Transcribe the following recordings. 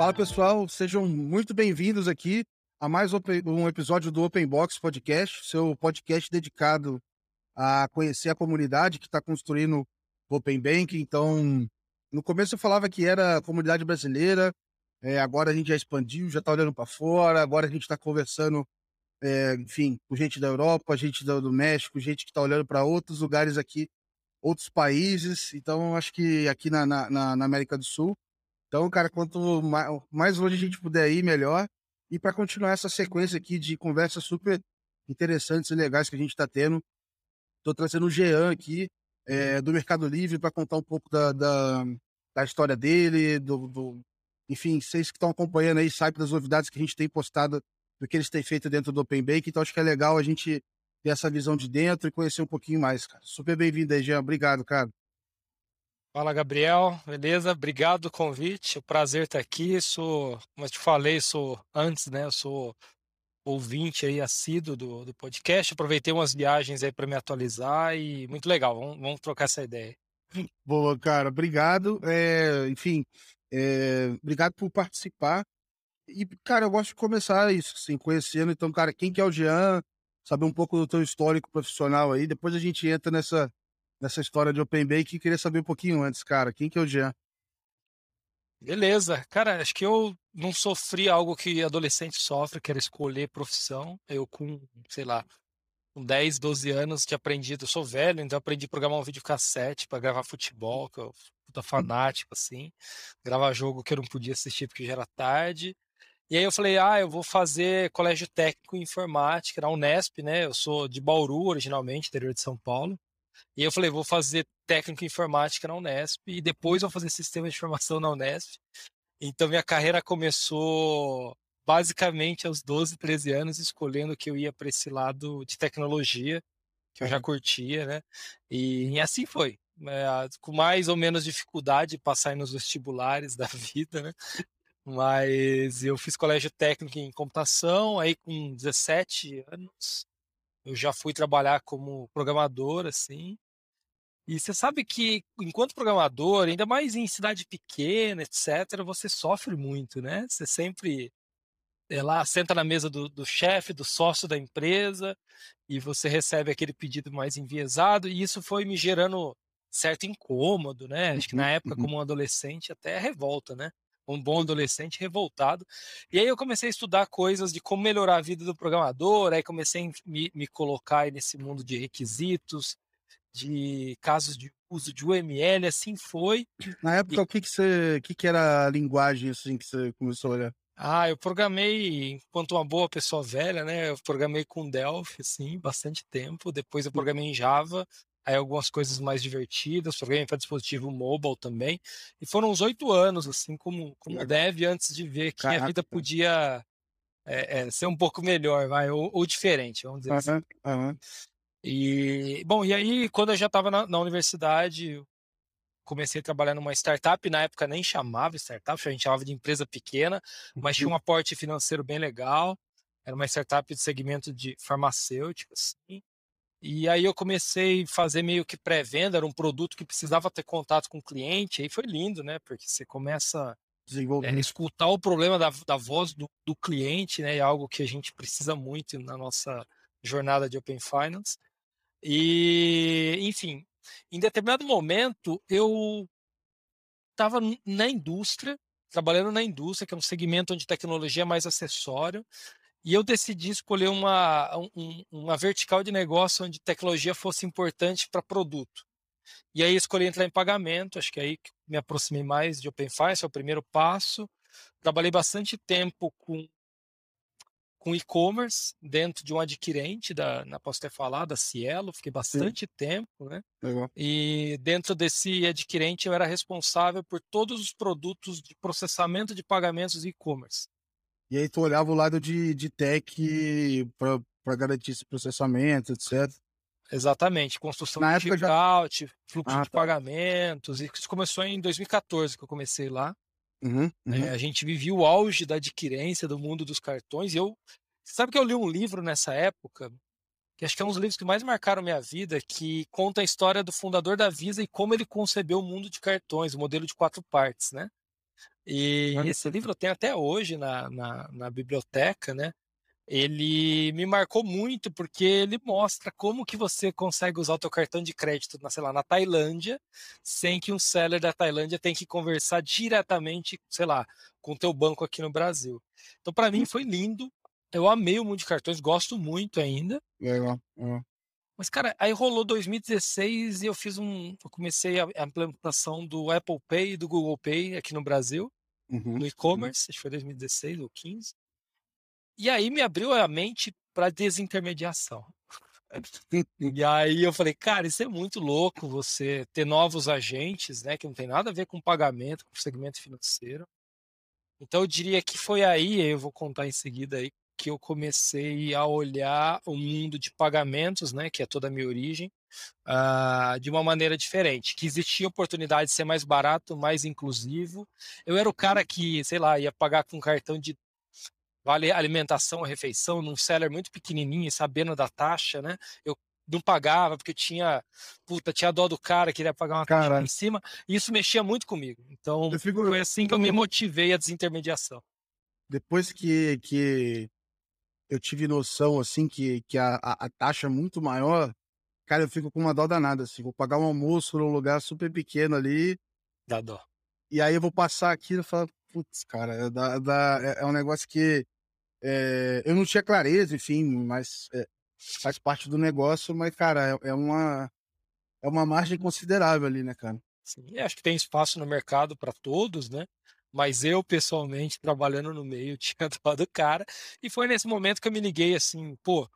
Fala pessoal, sejam muito bem-vindos aqui a mais um episódio do Open Box Podcast, seu podcast dedicado a conhecer a comunidade que está construindo o Open Bank. Então, no começo eu falava que era a comunidade brasileira, é, agora a gente já expandiu, já está olhando para fora, agora a gente está conversando, é, enfim, com gente da Europa, gente do, México, gente que está olhando para outros lugares aqui, outros países. Então, acho que aqui na, na, na América do Sul então, cara, quanto mais longe a gente puder ir, melhor. E para continuar essa sequência aqui de conversas super interessantes e legais que a gente está tendo, estou trazendo o Jean aqui, é, do Mercado Livre, para contar um pouco da, da, da história dele, do, do, enfim, vocês que estão acompanhando aí sabem das novidades que a gente tem postado, do que eles têm feito dentro do Open Bank, então acho que é legal a gente ter essa visão de dentro e conhecer um pouquinho mais, cara. Super bem-vindo aí, Jean. Obrigado, cara. Fala, Gabriel. Beleza? Obrigado do convite. O prazer estar aqui. Sou, como eu te falei, sou antes, né? Eu sou ouvinte aí assíduo do, do podcast. Aproveitei umas viagens aí para me atualizar e muito legal. Vamos, vamos trocar essa ideia. Boa, cara. Obrigado. É, enfim, é, obrigado por participar. E, cara, eu gosto de começar isso, assim, conhecendo. Então, cara, quem que é o Jean? Saber um pouco do teu histórico profissional aí. Depois a gente entra nessa nessa história de Open Bank queria saber um pouquinho antes, cara. Quem que é o Jean? Beleza. Cara, acho que eu não sofri algo que adolescente sofre, que era escolher profissão. Eu com, sei lá, com 10, 12 anos tinha aprendido, eu sou velho, então aprendi a programar um videocassete para gravar futebol, que eu puta fanático, assim. Gravar jogo que eu não podia assistir porque já era tarde. E aí eu falei, ah, eu vou fazer colégio técnico em informática na Unesp, né? Eu sou de Bauru, originalmente, interior de São Paulo. E eu falei, vou fazer técnico em informática na Unesp e depois vou fazer sistema de informação na Unesp. Então minha carreira começou basicamente aos 12, 13 anos, escolhendo que eu ia para esse lado de tecnologia, que eu já curtia, né? E, e assim foi. É, com mais ou menos dificuldade de passar nos vestibulares da vida, né? Mas eu fiz colégio técnico em computação, aí com 17 anos eu já fui trabalhar como programador, assim. E você sabe que, enquanto programador, ainda mais em cidade pequena, etc., você sofre muito, né? Você sempre é lá, senta na mesa do, do chefe, do sócio da empresa, e você recebe aquele pedido mais enviesado, e isso foi me gerando certo incômodo, né? Acho que na época, uhum. como um adolescente, até revolta, né? Um bom adolescente revoltado. E aí eu comecei a estudar coisas de como melhorar a vida do programador, aí comecei a me, me colocar nesse mundo de requisitos, de casos de uso de UML, assim foi. Na época, e... o que que você, que que era a linguagem assim que você começou a olhar? Ah, eu programei enquanto uma boa pessoa velha, né? Eu programei com Delphi, assim, bastante tempo. Depois eu programei em Java, aí algumas coisas mais divertidas, programei para dispositivo mobile também. E foram uns oito anos, assim, como, como dev, antes de ver que Caraca. a vida podia é, é, ser um pouco melhor, vai, ou, ou diferente, vamos dizer uhum, assim. Uhum. E, bom, e aí, quando eu já estava na, na, universidade, comecei a trabalhar numa startup, na época nem chamava startup, a gente chamava de empresa pequena, mas tinha um aporte financeiro bem legal. Era uma startup de segmento de farmacêutico, assim. E aí eu comecei a fazer meio que pré-venda, era um produto que precisava ter contato com o cliente, aí foi lindo, né? Porque você começa a é, escutar o problema da, da voz do, do, cliente, né? É algo que a gente precisa muito na nossa jornada de Open Finance. E, enfim, em determinado momento eu estava na indústria, trabalhando na indústria, que é um segmento onde tecnologia é mais acessório, e eu decidi escolher uma, um, uma vertical de negócio onde tecnologia fosse importante para produto. E aí escolhi entrar em pagamento, acho que é aí que me aproximei mais de Open Finance, é o primeiro passo. Trabalhei bastante tempo com com e-commerce dentro de um adquirente da, na posso ter falado, da Cielo, fiquei bastante Sim. tempo, né? Legal. E dentro desse adquirente eu era responsável por todos os produtos de processamento de pagamentos e-commerce. E aí tu olhava o lado de, de tech para garantir esse processamento, etc. Exatamente, construção Na digital, já... fluxo ah, de tá. pagamentos. Isso começou em 2014 que eu comecei lá. Uhum, uhum. É, a gente vivia o auge da adquirência do mundo dos cartões. E eu. Sabe que eu li um livro nessa época, que acho que é um dos livros que mais marcaram minha vida, que conta a história do fundador da Visa e como ele concebeu o mundo de cartões, o modelo de quatro partes, né? E esse livro eu tenho até hoje na, na, na biblioteca, né? ele me marcou muito porque ele mostra como que você consegue usar o teu cartão de crédito, na, sei lá, na Tailândia, sem que um seller da Tailândia tenha que conversar diretamente, sei lá, com o teu banco aqui no Brasil. Então, para mim, foi lindo. Eu amei o mundo de cartões, gosto muito ainda. Legal. legal. Mas, cara, aí rolou 2016 e eu fiz um. Eu comecei a, a implementação do Apple Pay e do Google Pay aqui no Brasil, Uhum. no e-commerce, acho que foi 2016 ou 15. E aí me abriu a mente para desintermediação. E aí eu falei, cara, isso é muito louco você ter novos agentes, né, que não tem nada a ver com pagamento, com segmento financeiro. Então eu diria que foi aí, eu vou contar em seguida aí, que eu comecei a olhar o mundo de pagamentos, né, que é toda a minha origem, uh, de uma maneira diferente, que existia oportunidade de ser mais barato, mais inclusivo. Eu era o cara que, sei lá, ia pagar com cartão de vale alimentação, refeição, num seller muito pequenininho, sabendo da taxa, né? Eu não pagava porque tinha, puta, tinha dó do cara, queria pagar uma taxa Caralho. em cima, e isso mexia muito comigo. Então, Eu fico- foi assim que eu me motivei à desintermediação. Depois que, que eu tive noção, assim, que, que a, a, a taxa é muito maior, cara, eu fico com uma dó danada, assim. Vou pagar um almoço num lugar super pequeno ali, Dá dó. e aí eu vou passar aqui e falar, putz, cara, é, dá- dá- é- é um negócio que é, eu não tinha clareza, enfim, mas é, faz parte do negócio, mas, cara, é, é uma, é uma margem considerável ali, né, cara? Sim, e acho que tem espaço no mercado para todos, né? Mas eu, pessoalmente, trabalhando no meio, tinha dó do cara. E foi nesse momento que eu me liguei assim, pô,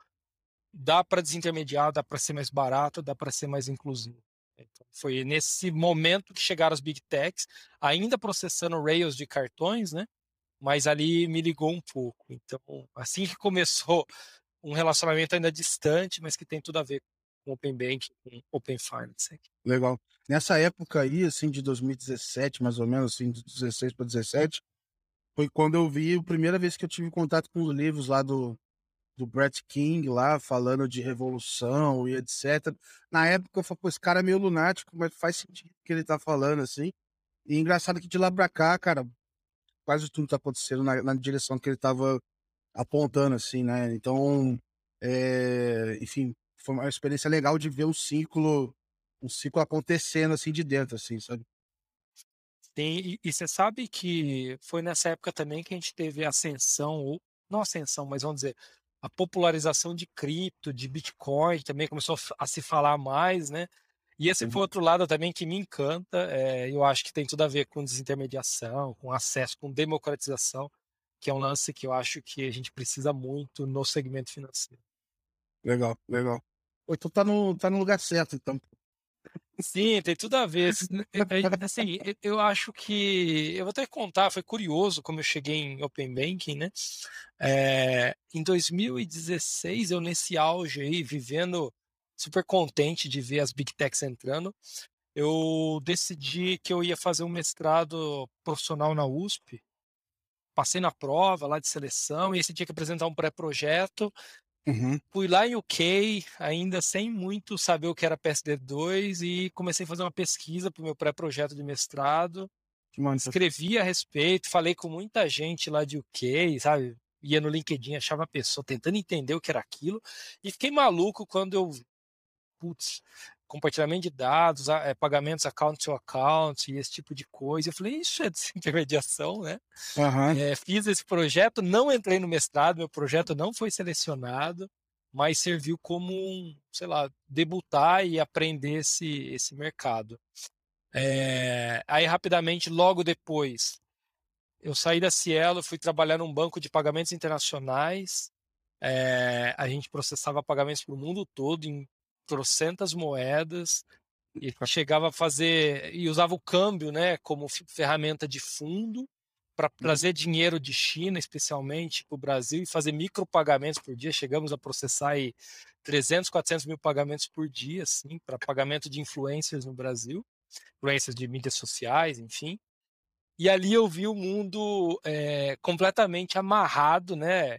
dá para desintermediar, dá para ser mais barato, dá para ser mais inclusivo. Então, foi nesse momento que chegaram as big techs, ainda processando rails de cartões, né? Mas ali me ligou um pouco. Então, assim que começou um relacionamento ainda distante, mas que tem tudo a ver com Open Banking, com Open Finance. Legal. Nessa época aí, assim, de 2017, mais ou menos, assim, de 16 para 17, foi quando eu vi a primeira vez que eu tive contato com os livros lá do, do Brett King, lá, falando de revolução e etc. Na época eu falei, pô, esse cara é meio lunático, mas faz sentido o que ele tá falando, assim. E engraçado que de lá pra cá, cara, quase tudo tá acontecendo na, na direção que ele tava apontando, assim, né? Então, é, enfim, foi uma experiência legal de ver um ciclo um ciclo acontecendo assim de dentro, assim, sabe? E você sabe que foi nessa época também que a gente teve a ascensão, ou não ascensão, mas vamos dizer, a popularização de cripto, de Bitcoin, também começou a se falar mais, né? E esse foi outro lado também que me encanta, é, eu acho que tem tudo a ver com desintermediação, com acesso, com democratização, que é um lance que eu acho que a gente precisa muito no segmento financeiro. Legal, legal. Então tá no, tá no lugar certo, então. Sim, tem tudo a ver. Assim, eu acho que. Eu vou até contar, foi curioso como eu cheguei em Open Banking, né? É, em 2016, eu nesse auge aí, vivendo super contente de ver as Big Techs entrando, eu decidi que eu ia fazer um mestrado profissional na USP. Passei na prova lá de seleção e você tinha que apresentar um pré-projeto. Uhum. Fui lá em UK, ainda sem muito saber o que era PSD2, e comecei a fazer uma pesquisa para o meu pré-projeto de mestrado. Escrevi a respeito, falei com muita gente lá de UK, sabe? Ia no LinkedIn, achava a pessoa tentando entender o que era aquilo, e fiquei maluco quando eu. Putz, compartilhamento de dados, é, pagamentos account to account e esse tipo de coisa. Eu falei, isso é desintermediação, né? uhum. É, fiz esse projeto, não entrei no mestrado, meu projeto não foi selecionado, mas serviu como um, sei lá, debutar e aprender esse, esse mercado. É, aí, rapidamente, logo depois, eu saí da Cielo, fui trabalhar num banco de pagamentos internacionais. É, a gente processava pagamentos para o mundo todo em trocentas moedas e chegava a fazer e usava o câmbio, né, como ferramenta de fundo para trazer dinheiro de China, especialmente para o Brasil e fazer micropagamentos por dia. Chegamos a processar aí 300, 400 mil pagamentos por dia, assim, para pagamento de influencers no Brasil, influências de mídias sociais, enfim. E ali eu vi o mundo é, completamente amarrado, né,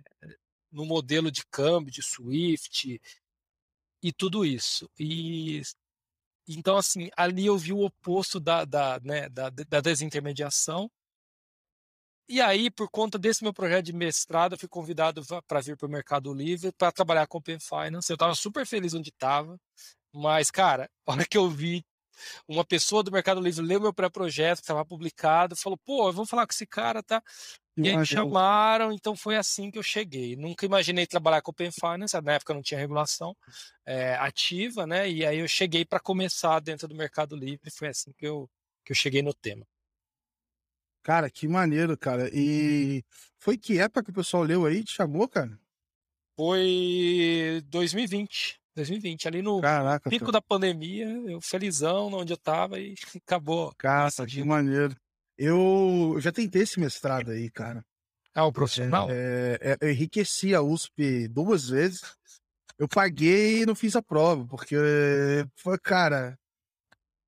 no modelo de câmbio, de SWIFT, e tudo isso. E então, assim, ali eu vi o oposto da, da, né, da, da desintermediação. E aí, por conta desse meu projeto de mestrado, eu fui convidado para vir para o Mercado Livre para trabalhar com Open Finance. Eu estava super feliz onde estava, mas, cara, a hora que eu vi uma pessoa do Mercado Livre leu meu pré-projeto, que estava publicado, falou: pô, vamos falar com esse cara, tá? E aí me chamaram, então foi assim que eu cheguei. Nunca imaginei trabalhar com Open Finance, na época não tinha regulação é, ativa, né? E aí eu cheguei para começar dentro do Mercado Livre, foi assim que eu, que eu cheguei no tema. Cara, que maneiro, cara. E foi que época que o pessoal leu aí, te chamou, cara? Foi 2020. 2020, ali no Caraca, pico cara. da pandemia, eu felizão onde eu tava e acabou. Cara, que maneiro. Eu já tentei esse mestrado aí, cara. Ah, o profissional? É, é, eu enriqueci a USP duas vezes. Eu paguei e não fiz a prova, porque foi, cara.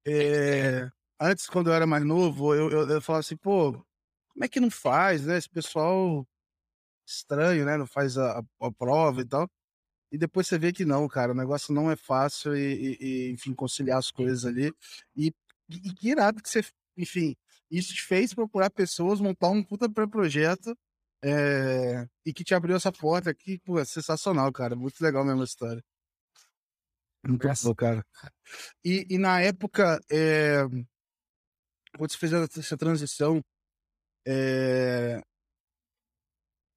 É, antes, quando eu era mais novo, eu, eu, eu falava assim, pô, como é que não faz, né? Esse pessoal estranho, né? Não faz a, a, prova e tal. E depois você vê que não, cara, o negócio não é fácil e, e enfim, conciliar as coisas ali. E, e que irado que você, enfim, isso te fez procurar pessoas, montar um puta pré-projeto é, e que te abriu essa porta aqui, pô, é sensacional, cara. Muito legal mesmo a história. Muito bom, cara. E, e na época, é, quando você fez essa transição, é,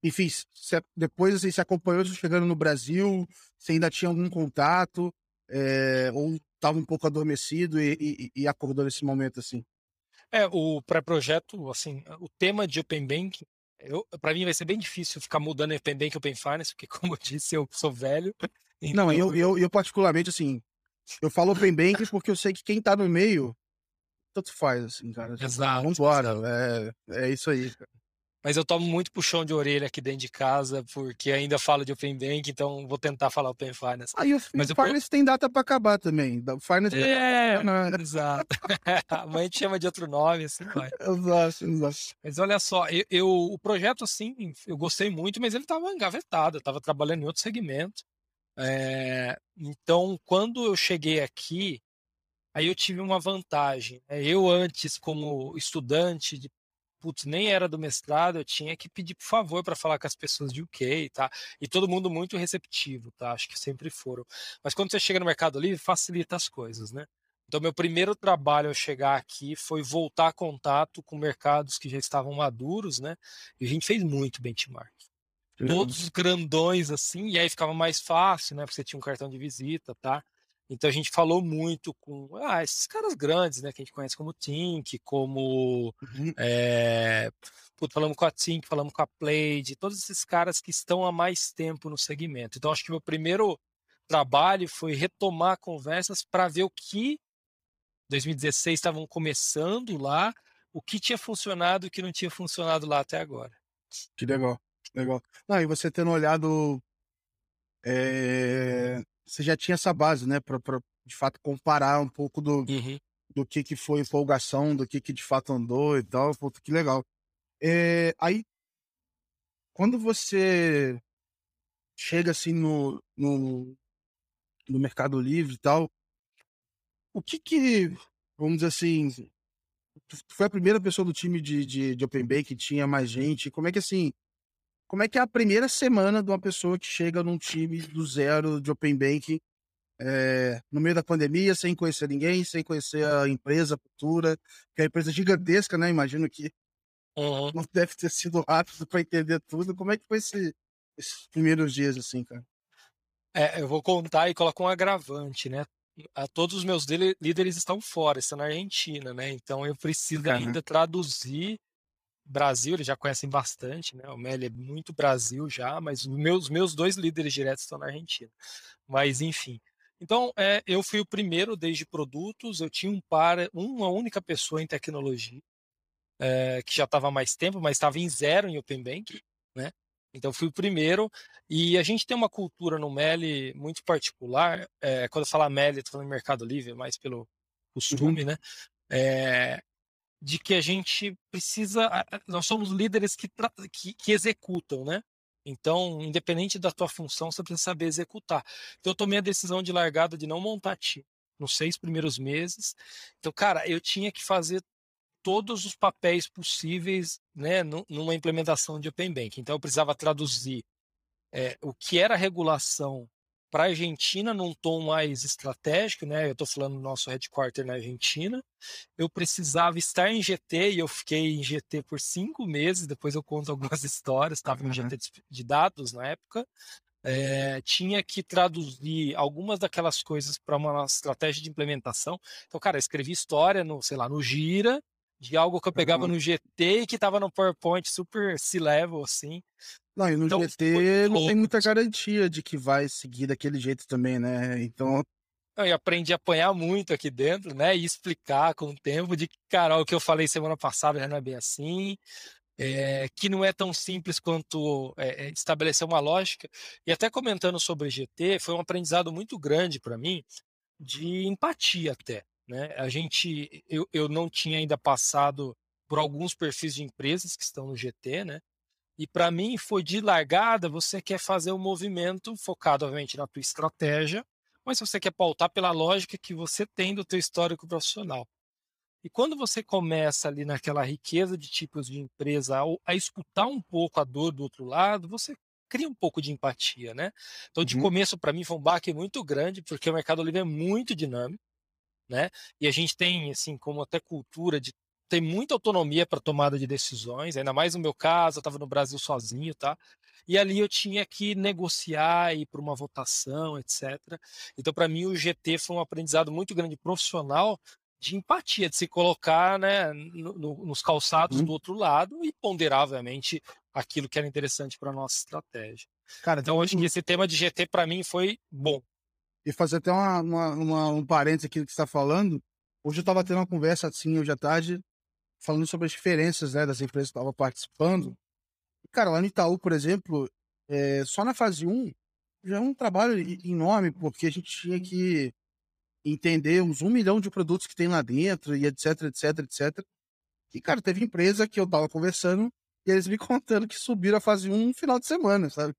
enfim, você, depois assim, você acompanhou você chegando no Brasil, você ainda tinha algum contato, é, ou estava um pouco adormecido e, e, e, acordou nesse momento assim? É, o pré-projeto, assim, o tema de Open Banking, para mim vai ser bem difícil ficar mudando Open Banking e Open Finance, porque como eu disse, eu sou velho. Então... Não, eu, eu, eu particularmente, assim, eu falo Open Banking porque eu sei que quem está no meio tanto faz, assim, cara. Tipo, exato. Vambora, é, é isso aí, cara. Mas eu tomo muito puxão de orelha aqui dentro de casa, porque ainda falo de Open Bank, então vou tentar falar Open Finance. Aí o Mas Finance eu... tem data para acabar também. O Finance é, né? exato. a mãe te chama de outro nome, assim vai. Exato, exato. Mas olha só, eu, eu, o projeto, assim, eu gostei muito, mas ele estava engavetado, eu estava trabalhando em outro segmento. É... Então, quando eu cheguei aqui, Aí eu tive uma vantagem. Né? Eu antes, como estudante de putz, nem era do mestrado, eu tinha que pedir por favor para falar com as pessoas de UK, tá? E todo mundo muito receptivo, tá? Acho que sempre foram. Mas quando você chega no Mercado Livre, facilita as coisas, né? Então, meu primeiro trabalho ao chegar aqui foi voltar a contato com mercados que já estavam maduros, né? E a gente fez muito benchmark. Todos grandões assim, e aí ficava mais fácil, né? Porque você tinha um cartão de visita, tá? Então a gente falou muito com ah, esses caras grandes, né? Que a gente conhece como Tink, como. Uhum. É, falamos com a Tink, falamos com a Playde, todos esses caras que estão há mais tempo no segmento. Então acho que meu primeiro trabalho foi retomar conversas para ver o que 2016 estavam começando lá, o que tinha funcionado e o que não tinha funcionado lá até agora. Que legal, legal. Não, e você tendo olhado é, você já tinha essa base, né? Para de fato comparar um pouco do, uhum. do que, que foi empolgação, do que, que de fato andou e tal. Pô, que legal. É, aí, quando você chega assim no, no, no Mercado Livre e tal, o que que, vamos dizer assim, tu foi a primeira pessoa do time de, de, de Open Bay que tinha mais gente? Como é que assim, como é que é a primeira semana de uma pessoa que chega num time do zero de Open Banking é, no meio da pandemia, sem conhecer ninguém, sem conhecer a empresa, a cultura, que é uma empresa gigantesca, né? Imagino que uhum. não deve ter sido rápido para entender tudo. Como é que foi esse, esses primeiros dias, assim, cara? É, eu vou contar e colocar um agravante, né? A todos os meus líderes estão fora, estão na Argentina, né? Então eu preciso ainda traduzir Brasil, eles já conhecem bastante, né? O Meli é muito Brasil já, mas os meus, meus dois líderes diretos estão na Argentina. Mas, enfim. Então, é, eu fui o primeiro desde produtos, eu tinha um par, uma única pessoa em tecnologia, é, que já estava há mais tempo, mas estava em zero em Open Bank, né? Então, fui o primeiro. E a gente tem uma cultura no Meli muito particular. É, quando eu falo Meli, estou falando Mercado Livre, mais pelo uhum. costume, uhum. né? É, de que a gente precisa. Nós somos líderes que, que, que, executam, né? Então, independente da tua função, você precisa saber executar. Então, eu tomei a decisão de largada de não montar time nos seis primeiros meses. Então, cara, eu tinha que fazer todos os papéis possíveis né, numa implementação de Open Bank. Então, eu precisava traduzir é, o que era regulação para a Argentina num tom mais estratégico, né? Eu estou falando do nosso headquarter na Argentina. Eu precisava estar em GT e eu fiquei em GT por cinco meses. Depois eu conto algumas histórias. Estava em GT de dados na época. É, tinha que traduzir algumas daquelas coisas para uma estratégia de implementação. Então, cara, escrevi história no, sei lá, no Gira, de algo que eu pegava uhum. no GT e que estava no PowerPoint super C-level, assim. Não, e no então, GT não tem muita garantia de que vai seguir daquele jeito também, né? Então. Eu aprendi a apanhar muito aqui dentro, né? E explicar com o tempo de que, cara, o que eu falei semana passada já não é bem assim. É, que não é tão simples quanto é, estabelecer uma lógica. E até comentando sobre GT, foi um aprendizado muito grande para mim, de empatia até. Né? A gente, eu, eu não tinha ainda passado por alguns perfis de empresas que estão no GT, né? E para mim foi de largada, você quer fazer um movimento focado, obviamente, na tua estratégia, mas você quer pautar pela lógica que você tem do teu histórico profissional. E quando você começa ali naquela riqueza de tipos de empresa a, a escutar um pouco a dor do outro lado, você cria um pouco de empatia, né? Então, de uhum. começo, para mim, foi um baque muito grande, porque o Mercado Livre é muito dinâmico, né? E a gente tem, assim, como até cultura de tem muita autonomia para tomada de decisões, ainda mais no meu caso, eu estava no Brasil sozinho, tá? E ali eu tinha que negociar, ir para uma votação, etc. Então, para mim, o GT foi um aprendizado muito grande profissional de empatia, de se colocar né, no, no, nos calçados hum. do outro lado e ponderar, obviamente, aquilo que era interessante para a nossa estratégia. Cara, então, hoje que esse tema de GT, para mim, foi bom. E fazer até uma, uma, uma um parênteses aqui do que você está falando. Hoje eu estava tendo uma conversa assim, hoje à tarde, falando sobre as diferenças né, das empresas que estavam participando. Cara, lá no Itaú, por exemplo, é, só na fase 1 já é um trabalho enorme, porque a gente tinha que entender uns um milhão de produtos que tem lá dentro e etc, etc, etc. E, cara, teve empresa que eu tava conversando e eles me contando que subiram a fase 1 no final de semana, sabe?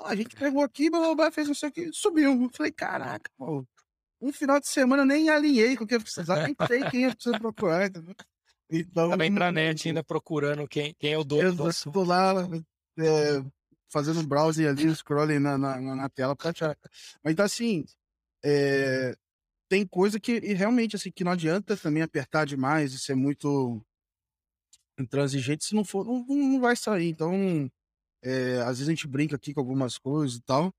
A gente pegou aqui, blá, fez isso aqui, subiu. Falei, caraca, pô, um final de semana eu nem alinhei com o que eu precisava, nem sei quem eu preciso procurar, entendeu? Então, na intranet ainda procurando quem, quem é o dono do assunto. Tô lá é, fazendo um browsing ali, scrolling na, na, na tela pra achar. Mas então, assim, é, tem coisa que realmente, assim, que não adianta também apertar demais e ser muito intransigente, se não for, não, não vai sair. Então, é, às vezes a gente brinca aqui com algumas coisas e tal,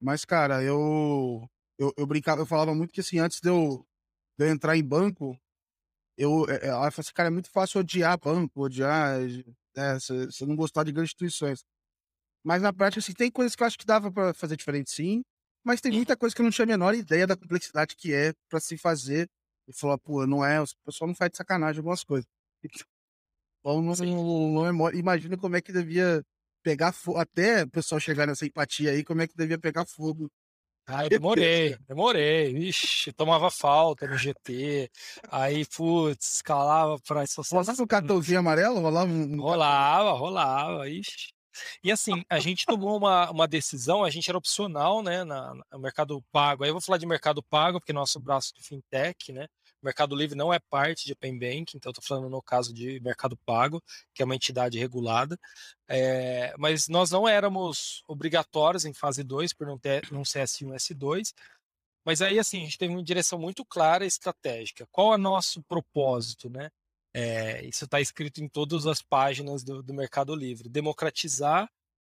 mas, cara, eu, eu, eu brincava, eu falava muito que, assim, antes de eu, de eu entrar em banco, eu, eh, ela assim, cara, é muito fácil odiar banco, odiar, né, você não gostar de grandes instituições. Mas na prática, assim, tem coisas que eu acho que dava para fazer diferente sim, mas tem muita coisa que eu não tinha a menor ideia da complexidade que é para se fazer. E falar, pô, não é, o pessoal não faz de sacanagem algumas coisas. Então, não, não, não, imagina como é que devia pegar fogo, até o pessoal chegar nessa empatia aí, como é que devia pegar fogo Ai, demorei, demorei. Ixi, tomava falta no GT. Aí, putz, escalava pra associação. Rolava um cartãozinho amarelo? Rolava um... Rolava, rolava. Ixi. E assim, a gente tomou uma, uma decisão, a gente era opcional, né, na, no mercado pago. Aí eu vou falar de mercado pago, porque nosso braço de fintech, né, Mercado Livre não é parte de Open Bank, então estou falando no caso de Mercado Pago, que é uma entidade regulada. É, mas nós não éramos obrigatórios em fase 2 por não, ter, não ser S1 S2. Mas aí, assim, a gente teve uma direção muito clara e estratégica. Qual é o nosso propósito, né? É, isso está escrito em todas as páginas do, do Mercado Livre. Democratizar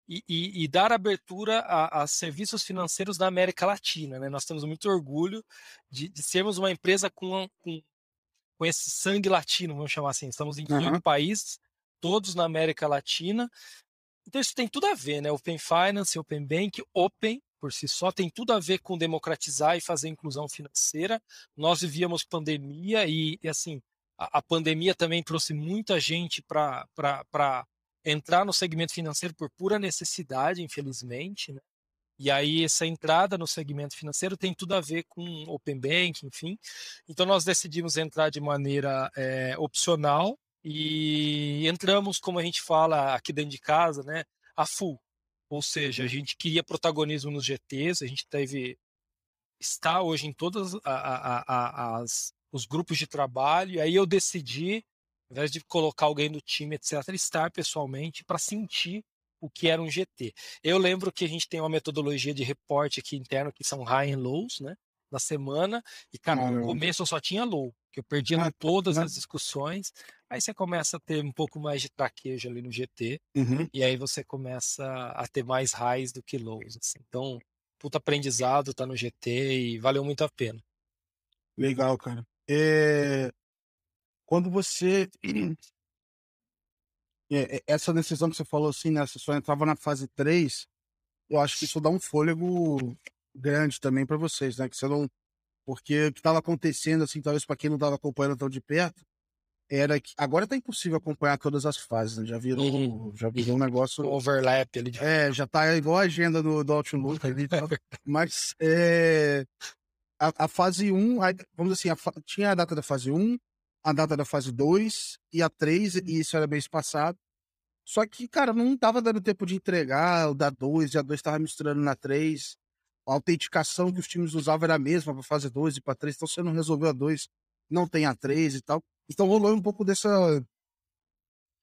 e, e, e, dar abertura a, a, serviços financeiros da América Latina. Né? Nós temos muito orgulho de, de sermos uma empresa com, com, com, esse sangue latino, vamos chamar assim. Estamos em uhum. oito países, todos na América Latina. Então isso tem tudo a ver, né? Open Finance, Open Bank, Open por si só tem tudo a ver com democratizar e fazer inclusão financeira. Nós vivíamos pandemia e, e assim, a, a pandemia também trouxe muita gente para entrar no segmento financeiro por pura necessidade, infelizmente, né? E aí essa entrada no segmento financeiro tem tudo a ver com open bank, enfim. Então nós decidimos entrar de maneira é, opcional e entramos, como a gente fala aqui dentro de casa, né, a full. Ou seja, a uhum. gente queria protagonismo nos GTs, a gente teve está hoje em todos as, os grupos de trabalho. E aí eu decidi Ao invés de colocar alguém do time, etc., estar pessoalmente para sentir o que era um GT. Eu lembro que a gente tem uma metodologia de reporte aqui interno que são high and lows, né? Na semana, e cara, no começo eu só tinha low, que eu perdia ah, todas as discussões. Aí você começa a ter um pouco mais de traquejo ali no GT, uhum. e aí você começa a ter mais highs do que lows. Assim. Então, puta aprendizado tá no GT e valeu muito a pena. Legal, cara. É... Quando você é, é, essa decisão que você falou assim, né? Você só entrava na fase 3, eu acho que isso dá um fôlego grande também para vocês, né? Que você não. Porque o que estava acontecendo, assim, talvez para quem não estava acompanhando tão de perto, era que agora tá impossível acompanhar todas as fases, né? Já virou, uhum. já virou um negócio. O overlap ali. É, já tá igual a agenda do, do Outlook ali. Mas é, a, a, fase 1, vamos dizer assim, a, tinha a data da fase 1, a data da fase 2 e a 3, e isso era mês passado. Só que, cara, não tava dando tempo de entregar o da 2 e a 2 tava misturando na 3. A autenticação que os times usavam era a mesma para fase 2 e para 3, então você não resolveu a 2, não tem a 3 e tal. Então rolou um pouco dessa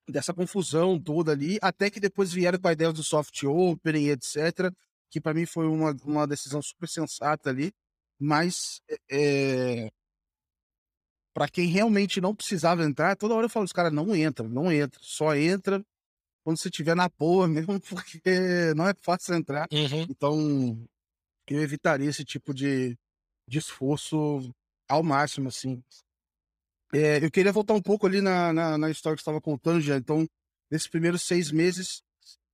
dessa confusão toda ali, até que depois vieram com a ideia do soft open e etc, que para mim foi uma, uma decisão super sensata ali, mas é, para quem realmente não precisava entrar, toda hora eu falo, os caras não entram, não entra, só entra quando você estiver na porra mesmo, porque não é fácil entrar. Uhum. Então, eu evitaria esse tipo de, de esforço ao máximo, assim. É, eu queria voltar um pouco ali na, na, na história que você estava contando, já. Então, nesses primeiros seis meses,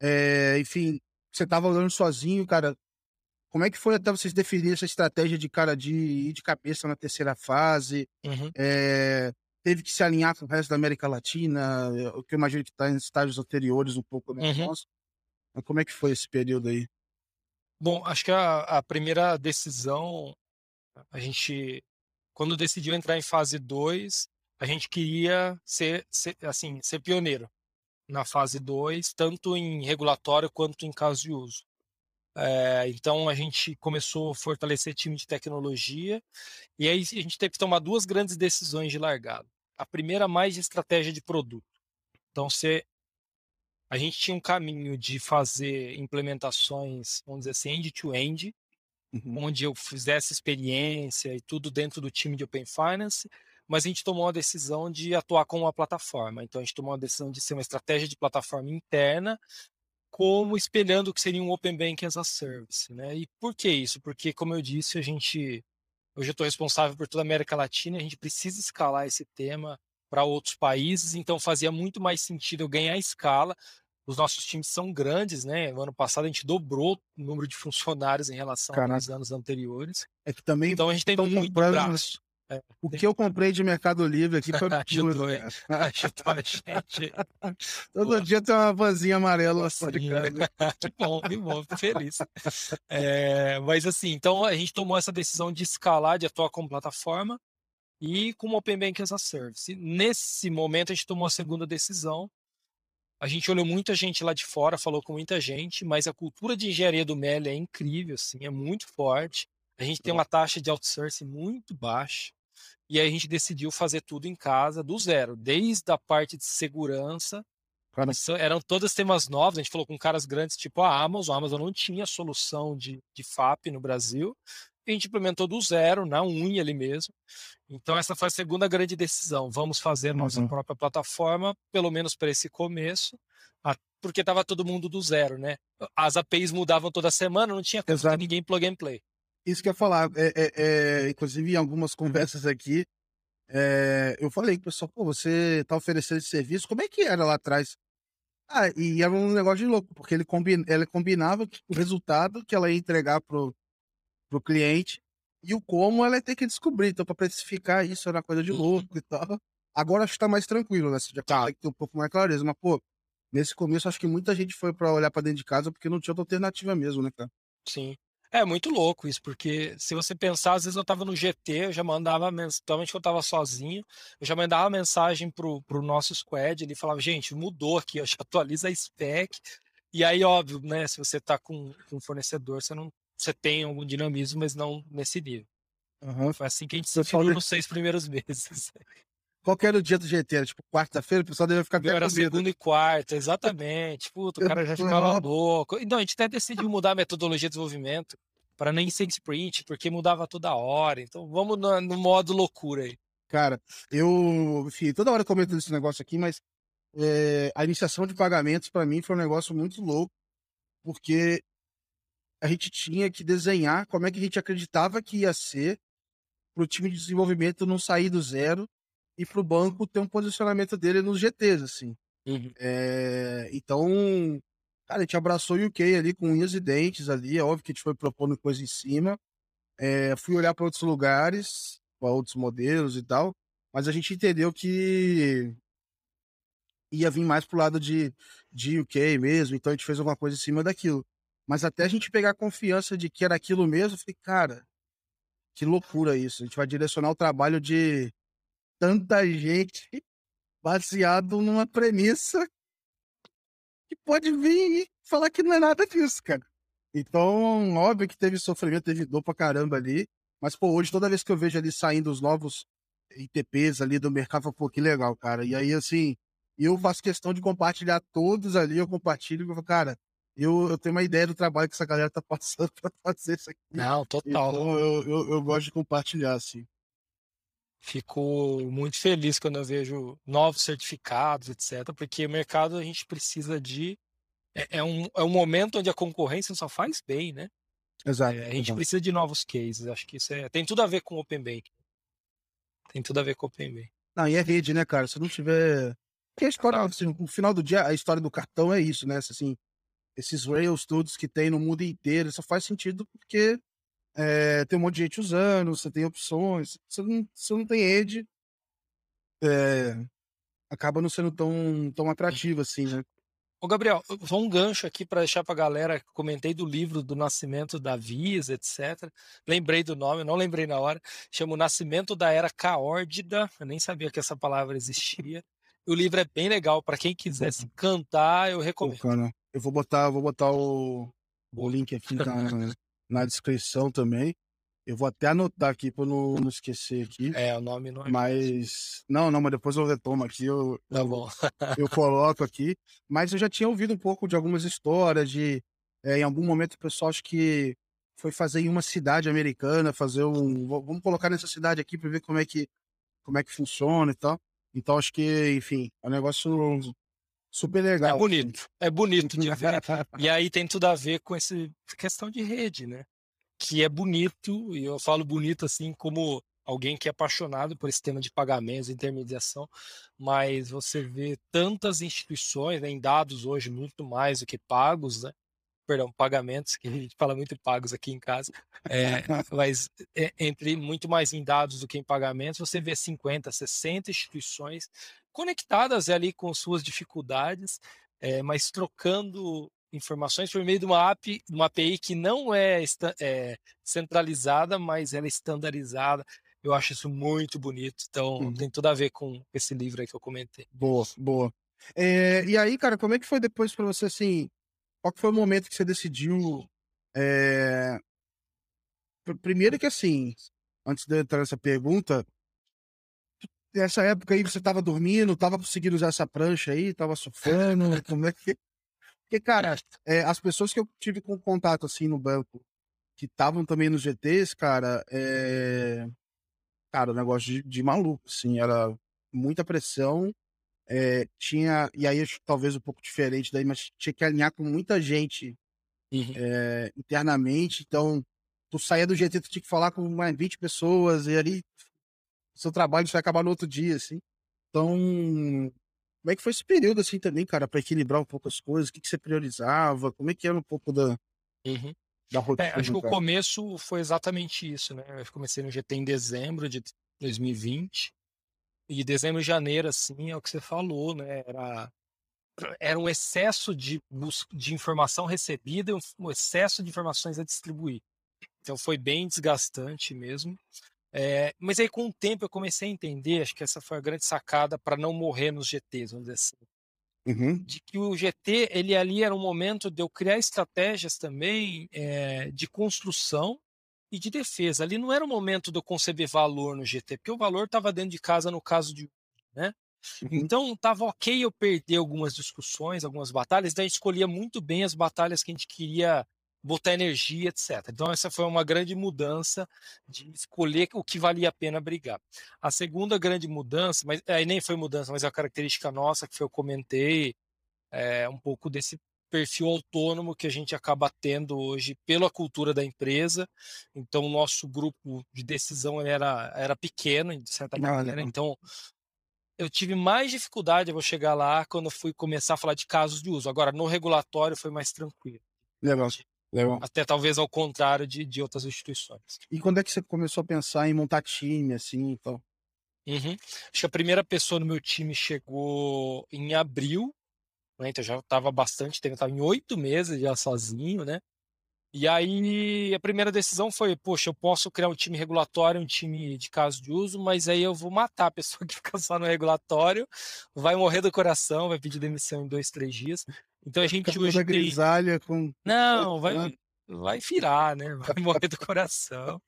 é, enfim, você estava andando sozinho, cara. Como é que foi até vocês definirem essa estratégia de cara de ir de cabeça na terceira fase? Uhum. É, teve que se alinhar com o resto da América Latina, o que eu imagino que está em estágios anteriores um pouco né? Uhum. Mas como é que foi esse período aí? Bom, acho que a, a primeira decisão, a gente, quando decidiu entrar em fase 2, a gente queria ser, ser, assim, ser pioneiro na fase 2, tanto em regulatório quanto em caso de uso. É, então a gente começou a fortalecer time de tecnologia e aí a gente teve que tomar duas grandes decisões de largada. A primeira mais de estratégia de produto. Então se a gente tinha um caminho de fazer implementações, vamos dizer assim, end-to-end, -end, uhum. onde eu fizesse experiência e tudo dentro do time de Open Finance, mas a gente tomou a decisão de atuar como uma plataforma. Então a gente tomou a decisão de ser uma estratégia de plataforma interna como espelhando o que seria um Open Bank as a Service. Né? E por que isso? Porque, como eu disse, a gente hoje eu estou responsável por toda a América Latina, a gente precisa escalar esse tema para outros países, então fazia muito mais sentido eu ganhar escala. Os nossos times são grandes, né? No ano passado a gente dobrou o número de funcionários em relação Caraca. aos anos anteriores. É que também então a gente tem muito braço. É, o que eu comprei de Mercado Livre aqui foi ajudou, ajudou a gente. Todo dia tem uma vanzinha amarela Que bom, que bom, feliz. É, mas assim, então a gente tomou essa decisão de escalar, de atuar como plataforma e com o Open Bank as a Service. Nesse momento a gente tomou a segunda decisão. A gente olhou muita gente lá de fora, falou com muita gente, mas a cultura de engenharia do Meli é incrível, assim, é muito forte. A gente tem uma taxa de outsourcing muito baixa. E aí a gente decidiu fazer tudo em casa, do zero, desde a parte de segurança. Eram todas temas novos, a gente falou com caras grandes, tipo a Amazon. A Amazon não tinha solução de, de FAP no Brasil. A gente implementou do zero, na unha ali mesmo. Então, essa foi a segunda grande decisão. Vamos fazer nossa uhum. própria plataforma, pelo menos para esse começo, porque estava todo mundo do zero, né? As APIs mudavam toda semana, não tinha ninguém plug and play. Isso que eu ia falar, é, é, é, inclusive em algumas conversas aqui, é, eu falei com o pessoal, pô, você tá oferecendo esse serviço, como é que era lá atrás? Ah, e era um negócio de louco, porque ele combina, ela combinava o resultado que ela ia entregar pro, pro cliente e o como ela ia ter que descobrir. Então, para precificar isso era coisa de uhum. louco e tal. Agora acho que tá mais tranquilo, né? Você já tá. tem um pouco mais clareza, mas, pô, nesse começo acho que muita gente foi para olhar para dentro de casa porque não tinha outra alternativa mesmo, né, cara? Sim. É muito louco isso, porque se você pensar, às vezes eu tava no GT, eu já mandava mensagem, que eu tava sozinho, eu já mandava mensagem pro, pro nosso squad, ele falava, gente, mudou aqui, eu já atualiza a spec. E aí, óbvio, né, se você tá com, com um fornecedor, você não você tem algum dinamismo, mas não nesse nível. Uhum. Foi assim que a gente se falou nos seis primeiros meses. Qual era o dia do GT? Era, tipo, quarta-feira, o pessoal deve ficar Meu, era segunda e quarta, exatamente. Puta, o cara já ficava louco. Então, a gente até decidiu mudar a metodologia de desenvolvimento para nem ser sprint, porque mudava toda hora. Então, vamos no, no modo loucura aí. Cara, eu, enfim, toda hora comento esse negócio aqui, mas é, a iniciação de pagamentos para mim foi um negócio muito louco, porque a gente tinha que desenhar como é que a gente acreditava que ia ser para o time de desenvolvimento não sair do zero e para o banco ter um posicionamento dele nos GTs, assim. Uhum. É, então, cara, a gente abraçou o UK ali com unhas e dentes ali, é óbvio que a gente foi propondo coisa em cima. É, fui olhar para outros lugares, para outros modelos e tal, mas a gente entendeu que ia vir mais pro lado de, de UK mesmo, então a gente fez alguma coisa em cima daquilo. Mas até a gente pegar a confiança de que era aquilo mesmo, eu falei, cara, que loucura isso. A gente vai direcionar o trabalho de tanta gente baseado numa premissa que pode vir e falar que não é nada disso, cara. Então, óbvio que teve sofrimento, teve dor pra caramba ali. Mas, pô, hoje, toda vez que eu vejo ali saindo os novos ITPs ali do mercado, eu falo, pô, que legal, cara. E aí, assim, eu faço questão de compartilhar todos ali, eu compartilho, eu falo, cara, eu, eu tenho uma ideia do trabalho que essa galera tá passando pra fazer isso aqui. Não, total. Então, eu, eu, eu gosto de compartilhar, assim. Fico muito feliz quando eu vejo novos certificados, etc., porque o mercado a gente precisa de. É, é um, é um momento onde a concorrência só faz bem, né? Exato. É, a gente exato. precisa de novos cases. Acho que isso é, tem tudo a ver com o Open Bank. Tem tudo a ver com o Open Bank. Não, e é rede, né, cara? Se não tiver. Porque a história, assim, no final do dia, a história do cartão é isso, né? Assim, esses Rails todos que tem no mundo inteiro, só faz sentido porque é, tem um monte de gente usando, você tem opções, você não, você não tem rede, é, acaba não sendo tão, tão atrativo assim, né? Ô Gabriel, só um gancho aqui para deixar para a galera que comentei do livro do Nascimento da Visa, etc. Lembrei do nome, não lembrei na hora. Chama O Nascimento da Era Caórdida. Eu nem sabia que essa palavra existia. O livro é bem legal para quem quiser se cantar, eu recomendo. Eu vou botar, vou botar o, o link aqui na, na descrição também. Eu vou até anotar aqui para não, não esquecer aqui. É, o nome não é. Mas. Não, não, mas depois eu retomo aqui. Eu, Tá bom. eu coloco aqui. Mas eu já tinha ouvido um pouco de algumas histórias de. é, em algum momento o pessoal acho que foi fazer em uma cidade americana, fazer um. Vamos colocar nessa cidade aqui para ver como é que como é que funciona e tal. Então acho que, enfim, é um negócio super legal. É bonito. É bonito de ver. E aí tem tudo a ver com essa questão de rede, né? Que é bonito, e eu falo bonito assim como alguém que é apaixonado por esse tema de pagamentos, intermediação, mas você vê tantas instituições, né, em dados hoje muito mais do que pagos, né? Perdão, pagamentos, que a gente fala muito pagos aqui em casa, é, mas é, entre muito mais em dados do que em pagamentos, você vê 50, 60 instituições conectadas ali com suas dificuldades, é, mas trocando informações por meio de uma API, uma API que não é, é, centralizada, mas ela é estandarizada. Eu acho isso muito bonito. Então, Uhum. tem tudo a ver com esse livro aí que eu comentei. Boa, boa. É, e aí, cara, como é que foi depois pra você, assim, qual foi o momento que você decidiu, é, pr- primeiro que assim, antes de eu entrar nessa pergunta, nessa época aí você tava dormindo, tava conseguindo usar essa prancha aí, tava surfando, como é que... Porque, cara, é, as pessoas que eu tive com contato, assim, no banco, que estavam também nos GTs, cara, é... Cara, o negócio de, de maluco, assim, era muita pressão, é, tinha, e aí talvez um pouco diferente daí, mas tinha que alinhar com muita gente é, internamente, então tu saía do GT, tu tinha que falar com mais 20 pessoas, e ali seu trabalho vai acabar no outro dia, assim. Então, como é que foi esse período, assim, também, cara, para equilibrar um pouco as coisas? O que, que você priorizava? Como é que era um pouco da, Uhum. da rotina? É, acho que o cara? começo foi exatamente isso, né? Eu comecei no GT em dezembro de 2020. E dezembro e janeiro, assim, é o que você falou, né? Era, era um excesso de, de informação recebida e um, um excesso de informações a distribuir. Então foi bem desgastante mesmo. É, mas aí, com o tempo, eu comecei a entender, acho que essa foi a grande sacada para não morrer nos GTs, vamos dizer assim Uhum, de que o GT ele ali era um momento de eu criar estratégias também eh, de construção e de defesa. Ali não era o momento de eu conceber valor no GT, porque o valor estava dentro de casa no caso de, né? Uhum. Então tava ok eu perder algumas discussões, algumas batalhas, daí a gente escolhia muito bem as batalhas que a gente queria botar energia, etc. Então essa foi uma grande mudança de escolher o que valia a pena brigar. A segunda grande mudança, mas aí nem foi mudança, mas é a característica nossa que eu comentei, é um pouco desse perfil autônomo que a gente acaba tendo hoje pela cultura da empresa. Então, o nosso grupo de decisão era, era pequeno, de certa maneira. Então, eu tive mais dificuldade, eu vou chegar lá, quando eu fui começar a falar de casos de uso. Agora, no regulatório foi mais tranquilo. Legal. Legal. Até talvez ao contrário de, de outras instituições. E quando é que você começou a pensar em montar time, assim, então? Uhum. Acho que a primeira pessoa no meu time chegou em abril né? Então já estava bastante tempo, estava em oito meses já sozinho, né? E aí a primeira decisão foi, poxa, eu posso criar um time regulatório, um time de caso de uso, mas aí eu vou matar a pessoa que fica só no regulatório, vai morrer do coração, vai pedir demissão em dois, três dias. Então a gente hoje grisalha com não vai vai virar, né? Vai morrer do coração.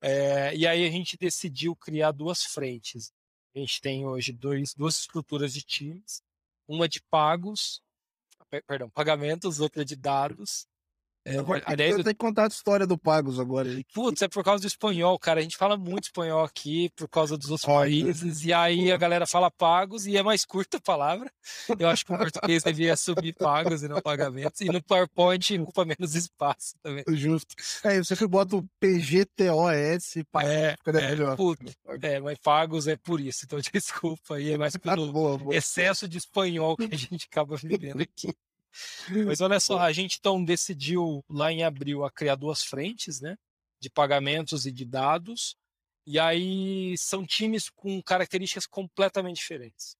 É, e aí a gente decidiu criar duas frentes. A gente tem hoje dois, duas estruturas de times uma de pagos, perdão, pagamentos, outra de dados. É, aliás, eu tenho que contar a história do Pagos agora. Putz, é por causa do espanhol, cara. A gente fala muito espanhol aqui por causa dos outros países. E aí a galera fala Pagos e é mais curta a palavra. Eu acho que o português devia assumir Pagos e não pagamentos. E no PowerPoint ocupa menos espaço também. Justo. É, eu sempre boto PGTOS. É, é, puto, é, mas Pagos é por isso. Então desculpa aí, é mais pelo boa, boa. excesso de espanhol que a gente acaba vivendo aqui. Mas olha só, a gente então decidiu lá em abril a criar duas frentes, né? De pagamentos e de dados. E aí são times com características completamente diferentes.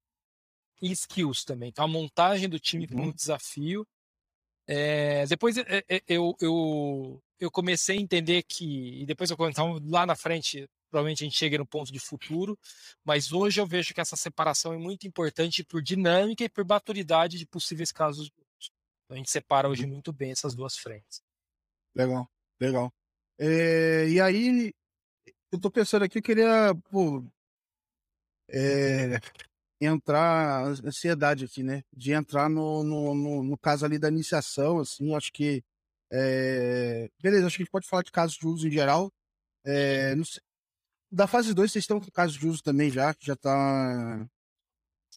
E skills também. Então a montagem do time foi um uhum. desafio. É, depois é, é, eu, eu, eu comecei a entender que, e depois eu então, lá na frente, provavelmente a gente chega no ponto de futuro, mas hoje eu vejo que essa separação é muito importante por dinâmica e por maturidade de possíveis casos então a gente separa hoje uhum. muito bem essas duas frentes. Legal, legal. É, e aí, eu tô pensando aqui, eu queria pô, é, entrar, ansiedade aqui, né? De entrar no, no, no, no, caso ali da iniciação, assim, acho que. É, beleza, acho que a gente pode falar de casos de uso em geral. É, sei, da fase 2, vocês estão com casos de uso também já, que já tá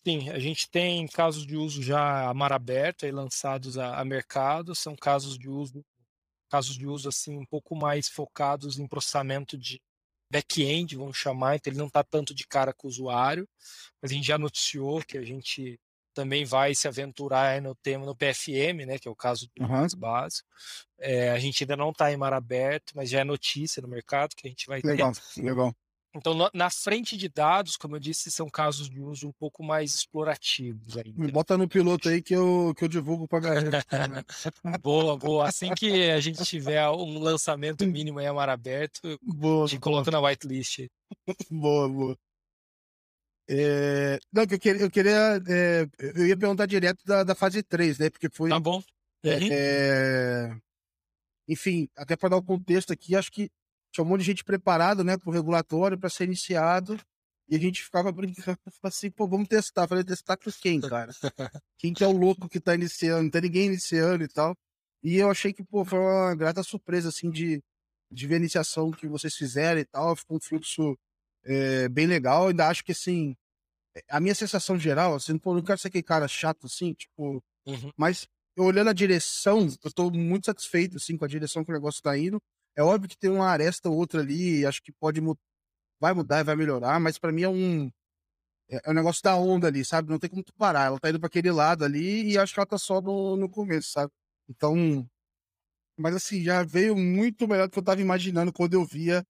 Sim, a gente tem casos de uso já a mar aberto e lançados a, a, mercado, são casos de uso casos de uso assim um pouco mais focados em processamento de back-end, vamos chamar, então ele não está tanto de cara com o usuário, mas a gente já noticiou que a gente também vai se aventurar no tema no PFM, né, que é o caso do uhum. básico. É, a gente ainda não está em mar aberto, mas já é notícia no mercado que a gente vai legal, ter. Legal, legal. Então, na frente de dados, como eu disse, são casos de uso um pouco mais explorativos. Ainda. Me bota no piloto aí que eu, que eu divulgo para galera. boa, boa. Assim que a gente tiver um lançamento mínimo em mar aberto, boa, te coloco na whitelist. boa, boa. É... Não, eu queria, eu, queria é... eu ia perguntar direto da, da fase 3, né? Porque foi. Tá bom. É... é enfim, até para dar o um contexto aqui, acho que tinha um monte de gente preparado, né, pro regulatório para ser iniciado. E a gente ficava brincando, assim, pô, vamos testar. Eu falei, testar com quem, cara? Quem que é o louco que tá iniciando? Não tem ninguém iniciando e tal. E eu achei que, pô, foi uma grata surpresa, assim, de, de ver a iniciação que vocês fizeram e tal. Ficou um fluxo é, bem legal. Ainda acho que, assim, a minha sensação geral, assim, pô, não quero ser aquele cara chato, assim, tipo... Uhum. Mas eu olhando a direção, eu tô muito satisfeito, assim, com a direção que o negócio tá indo. É óbvio que tem uma aresta ou outra ali, acho que pode vai mudar e vai melhorar, mas para mim é um é, é um negócio da onda ali, sabe? Não tem como tu parar. Ela tá indo para aquele lado ali e acho que ela tá só no, no começo, sabe? Então, mas assim, já veio muito melhor do que eu tava imaginando quando eu via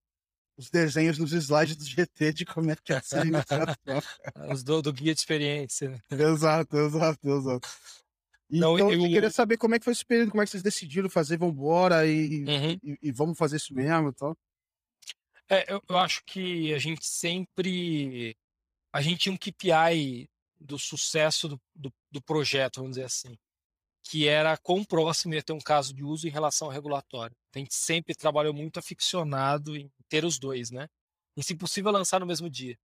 os desenhos nos slides do GT de como é que é essa Os do, do guia de experiência. Né? Exato, exato, exato. Então, eu, eu, queria saber como é que foi esse período, como é que vocês decidiram fazer, vambora e, uhum. e, e vamos fazer isso mesmo e tal. É, eu, eu, acho que a gente sempre. A gente tinha um KPI do sucesso do, do, do, projeto, vamos dizer assim, que era quão próximo ia ter um caso de uso em relação ao regulatório. A gente sempre trabalhou muito aficionado em ter os dois, né? E, se possível, lançar no mesmo dia.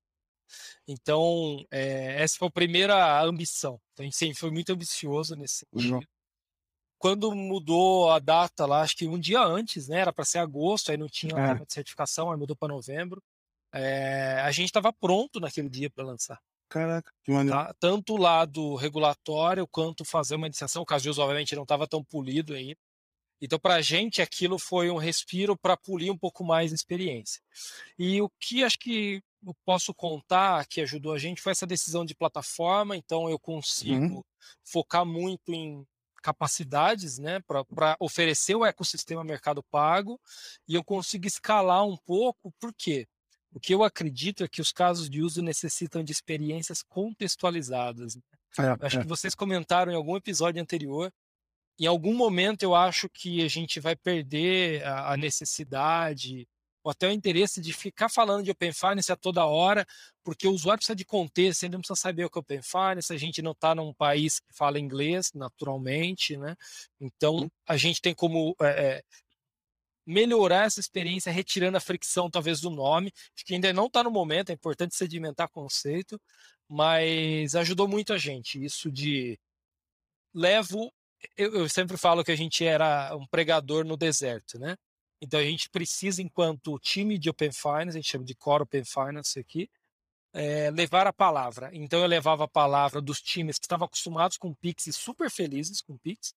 Então, é, essa foi a primeira ambição. Então, a gente sempre foi muito ambicioso nesse sentido. Uhum. Quando mudou a data lá, acho que um dia antes, né? Era para ser agosto, aí não tinha é. de certificação, aí mudou para novembro. É, a gente estava pronto naquele dia para lançar. Caraca, que maneiro. Tá? Tanto o lado regulatório quanto fazer uma iniciação. O caso de uso, obviamente, não estava tão polido ainda. Então, para a gente, aquilo foi um respiro para polir um pouco mais a experiência. E o que acho que eu posso contar que ajudou a gente foi essa decisão de plataforma. Então, eu consigo uhum. focar muito em capacidades né, para oferecer o ecossistema Mercado Pago e eu consigo escalar um pouco, por quê? O que eu acredito é que os casos de uso necessitam de experiências contextualizadas. Né. É, acho é. que vocês comentaram em algum episódio anterior em algum momento eu acho que a gente vai perder a, necessidade ou até o interesse de ficar falando de Open Finance a toda hora, porque o usuário precisa de contexto, ele não precisa saber o que é Open Finance, a gente não está num país que fala inglês, naturalmente, né? Então, a gente tem como é, melhorar essa experiência, retirando a fricção, talvez, do nome, que ainda não está no momento, é importante sedimentar conceito, mas ajudou muito a gente, isso de levo eu, eu, sempre falo que a gente era um pregador no deserto, né? Então a gente precisa, enquanto time de Open Finance, a gente chama de Core Open Finance aqui, é, levar a palavra. Então eu levava a palavra dos times que estavam acostumados com Pix e super felizes com Pix,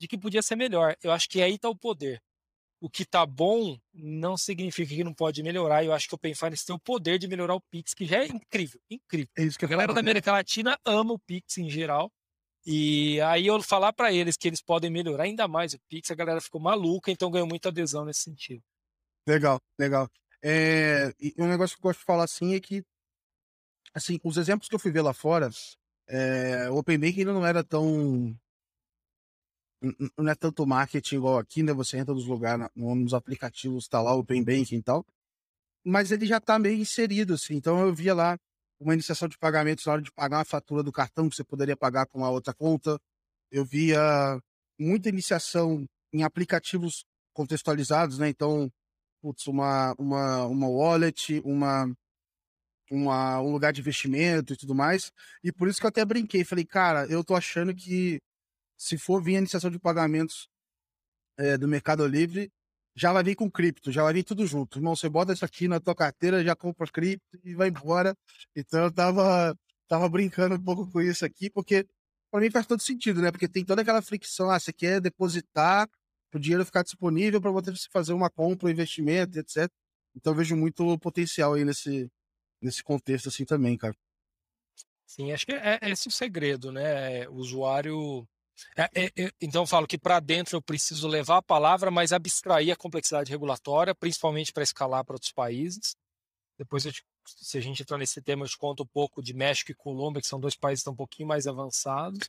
de que podia ser melhor. Eu acho que aí está o poder. O que está bom não significa que não pode melhorar. Eu acho que o Open Finance tem o poder de melhorar o Pix, que já é incrível, incrível. É isso que a galera da América Latina ama o Pix em geral. E aí eu falar para eles que eles podem melhorar ainda mais o Pix, a galera ficou maluca, então ganhou muita adesão nesse sentido. Legal, legal. É, um negócio que eu gosto de falar assim é que, assim, os exemplos que eu fui ver lá fora, é, o Open Banking ainda não era tão. Não é tanto marketing igual aqui, né? Você entra nos lugares, nos aplicativos, tá lá o Open Banking e tal. Mas ele já tá meio inserido, assim. Então eu via lá uma iniciação de pagamentos na hora de pagar a fatura do cartão que você poderia pagar com a outra conta. Eu via muita iniciação em aplicativos contextualizados, né? Então, putz, uma, uma, uma wallet, uma, uma, um lugar de investimento e tudo mais. E por isso que eu até brinquei. Falei, cara, eu tô achando que se for vir a iniciação de pagamentos é, do Mercado Livre, já vai vir com cripto, já vai vir tudo junto. Irmão, você bota isso aqui na tua carteira, já compra cripto e vai embora. Então eu tava, tava brincando um pouco com isso aqui, porque para mim faz todo sentido, né? Porque tem toda aquela fricção, ah, você quer depositar o dinheiro ficar disponível para você fazer uma compra, um investimento, etc. Então eu vejo muito potencial aí nesse, nesse contexto assim também, cara. Sim, acho que é, é esse o segredo, né? O usuário é, é, é, então eu falo que para dentro eu preciso levar a palavra, mas abstrair a complexidade regulatória, principalmente para escalar para outros países. Depois, te, se a gente entrar nesse tema, eu te conto um pouco de México e Colômbia, que são dois países um pouquinho mais avançados.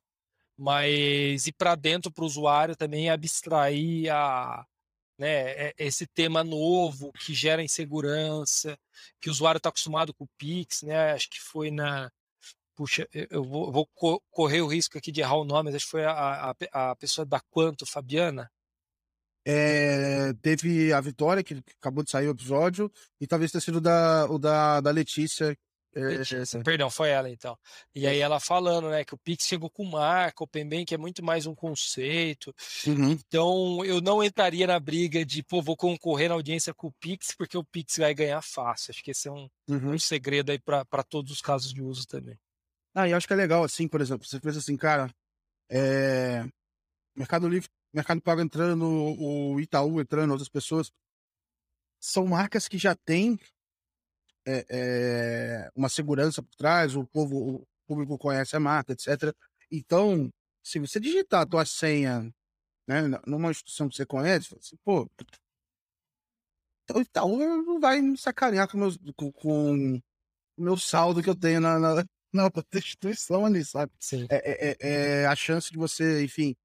Mas ir para dentro para o usuário também abstrair a, né, é, esse tema novo que gera insegurança, que o usuário está acostumado com o Pix, né? Acho que foi na Puxa, eu vou, vou, correr o risco aqui de errar o nome, acho que foi a, a, a pessoa da Quanto, Fabiana. É, teve a Vitória, que acabou de sair o episódio, e talvez tenha sido da, o da, da Letícia. É, Letícia é, perdão, foi ela então. E aí ela falando, né, que o Pix chegou com marca, o que é muito mais um conceito. Uhum. Então eu não entraria na briga de, pô, vou concorrer na audiência com o Pix, porque o Pix vai ganhar fácil. Acho que esse é um, uhum. um segredo aí para todos os casos de uso também. Ah, e acho que é legal, assim, por exemplo, você pensa assim, cara, é... Mercado Livre, Mercado Pago entrando, o Itaú entrando, outras pessoas, são marcas que já têm é, é, uma segurança por trás, o povo, o público conhece a marca, etc. Então, se você digitar a tua senha né, numa instituição que você conhece, assim, pô, então o Itaú não vai me sacanear com, meus, com, com o meu saldo que eu tenho na, na, não, pra instituição ali, sabe? Sim. É, é, é, é, a chance de você, enfim,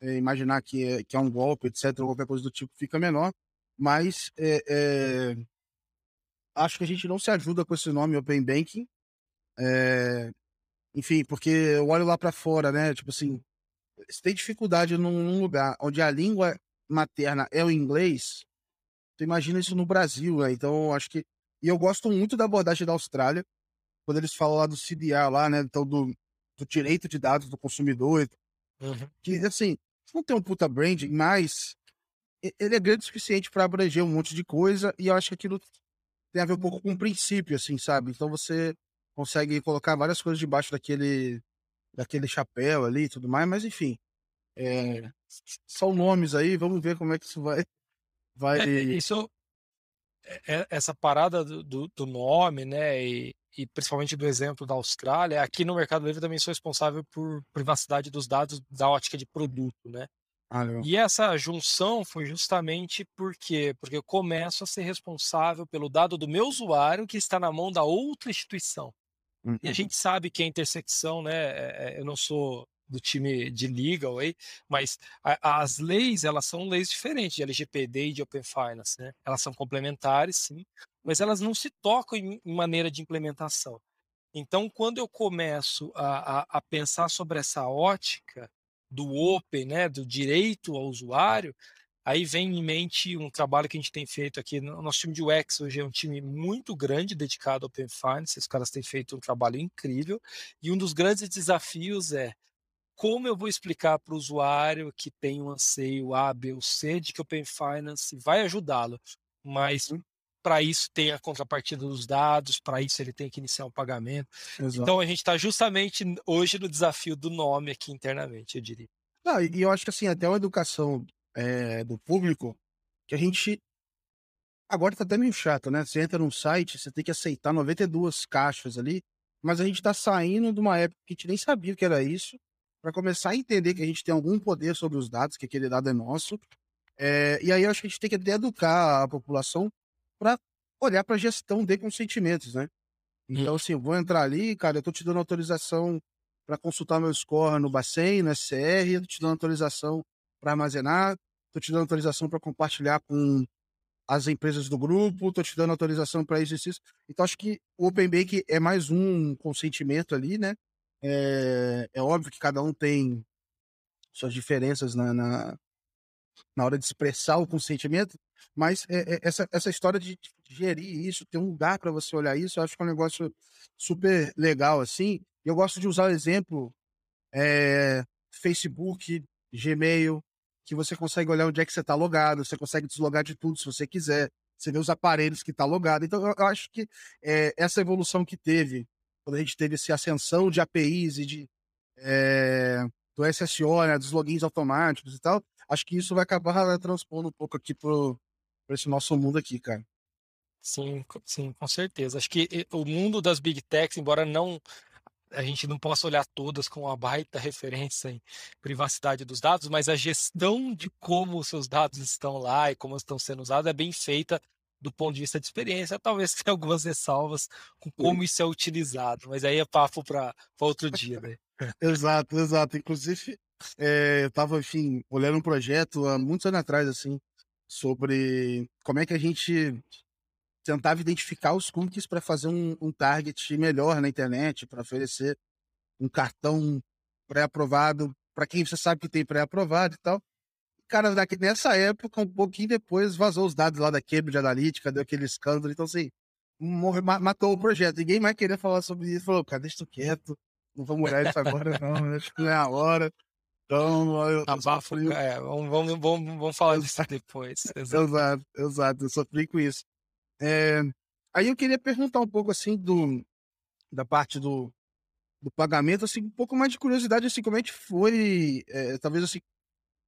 é, imaginar que é, que é um golpe, etc., ou qualquer coisa do tipo, fica menor. Mas é, acho que a gente não se ajuda com esse nome Open Banking. enfim, porque eu olho lá para fora, né? Tipo assim, se tem dificuldade num, num lugar onde a língua materna é o inglês, tu imagina isso no Brasil, né? Então, acho que. E eu gosto muito da abordagem da Austrália, quando eles falam lá do CDR lá, né? Então, do, do direito de dados do consumidor. Uhum. Que, assim, não tem um puta branding, mas ele é grande o suficiente para abranger um monte de coisa e eu acho que aquilo tem a ver um pouco com o princípio, assim, sabe? Então você consegue colocar várias coisas debaixo daquele, daquele chapéu ali e tudo mais, mas enfim. É, são nomes aí, vamos ver como é que isso vai. vai... É, isso, é, é, essa parada do, do, do nome, né? E, e principalmente do exemplo da Austrália, aqui no Mercado Livre também sou responsável por privacidade dos dados da ótica de produto, né? Ah, e essa junção foi justamente porque porque eu começo a ser responsável pelo dado do meu usuário que está na mão da outra instituição. Uhum. E a uhum. gente sabe que a intersecção, né? É, é, eu não sou do time de legal aí, mas a, as leis elas são leis diferentes de LGPD e de Open Finance, né? Elas são complementares, sim, mas elas não se tocam em, em maneira de implementação. Então, quando eu começo a, a, a pensar sobre essa ótica do open, né, do direito ao usuário, aí vem em mente um trabalho que a gente tem feito aqui. Nosso time de UX hoje é um time muito grande dedicado ao Open Finance. Os caras têm feito um trabalho incrível. E um dos grandes desafios é como eu vou explicar para o usuário que tem um anseio A, B ou C de que o Open Finance vai ajudá-lo, mas para isso tem a contrapartida dos dados, para isso ele tem que iniciar um pagamento. Exato. Então a gente está justamente hoje no desafio do nome aqui internamente, eu diria. Não, e eu acho que assim, até uma educação é, do público, que a gente. Agora tá até meio chato, né? Você entra num site, você tem que aceitar 92 caixas ali, mas a gente está saindo de uma época que a gente nem sabia o que era isso, para começar a entender que a gente tem algum poder sobre os dados, que aquele dado é nosso. É, e aí acho que a gente tem que educar a população para olhar para a gestão de consentimentos, né? Então, assim, vou entrar ali, cara, eu tô te dando autorização para consultar meu score no Bacen, no SCR, eu tô te dando autorização para armazenar, tô te dando autorização para compartilhar com as empresas do grupo, tô te dando autorização para isso e isso. Então, acho que o Open Bank é mais um consentimento ali, né? É, é óbvio que cada um tem suas diferenças na, na, na hora de expressar o consentimento, mas é, é, essa, essa história de, gerir isso, ter um lugar para você olhar isso, eu acho que é um negócio super legal, assim. Eu gosto de usar o exemplo é, Facebook, Gmail, que você consegue olhar onde é que você está logado, você consegue deslogar de tudo se você quiser, você vê os aparelhos que está logado. Então, eu, acho que é, essa evolução que teve, quando a gente teve essa ascensão de APIs e de, é, do SSO, né, dos logins automáticos e tal, acho que isso vai acabar transpondo um pouco aqui pro, esse nosso mundo aqui, cara. Sim, sim, com certeza. Acho que o mundo das big techs, embora não a gente não possa olhar todas com uma baita referência em privacidade dos dados, mas a gestão de como os seus dados estão lá e como estão sendo usados é bem feita do ponto de vista de experiência. Talvez tenha algumas ressalvas com como isso é utilizado, mas aí é papo para outro dia, né? exato, exato. Inclusive, é, eu estava, enfim, olhando um projeto há muitos anos atrás, assim, sobre como é que a gente tentava identificar os cookies para fazer um, um, target melhor na internet, para oferecer um cartão pré-aprovado para quem você sabe que tem pré-aprovado e tal. Cara, daqui, nessa época, um pouquinho depois, vazou os dados lá da Cambridge Analytica, deu aquele escândalo. Então, assim, morre, matou o projeto. Ninguém mais queria falar sobre isso. Falou, cara, deixa isso quieto. Não vamos olhar isso agora, não. Acho que não é a hora. Então, eu, Abafo, eu é, vamos, vamos, vamos, vamos falar disso depois. Exato, exato, exato eu sofri com isso. É, aí eu queria perguntar um pouco assim do, da parte do, do pagamento, assim, um pouco mais de curiosidade, assim, como é que foi, é, talvez assim,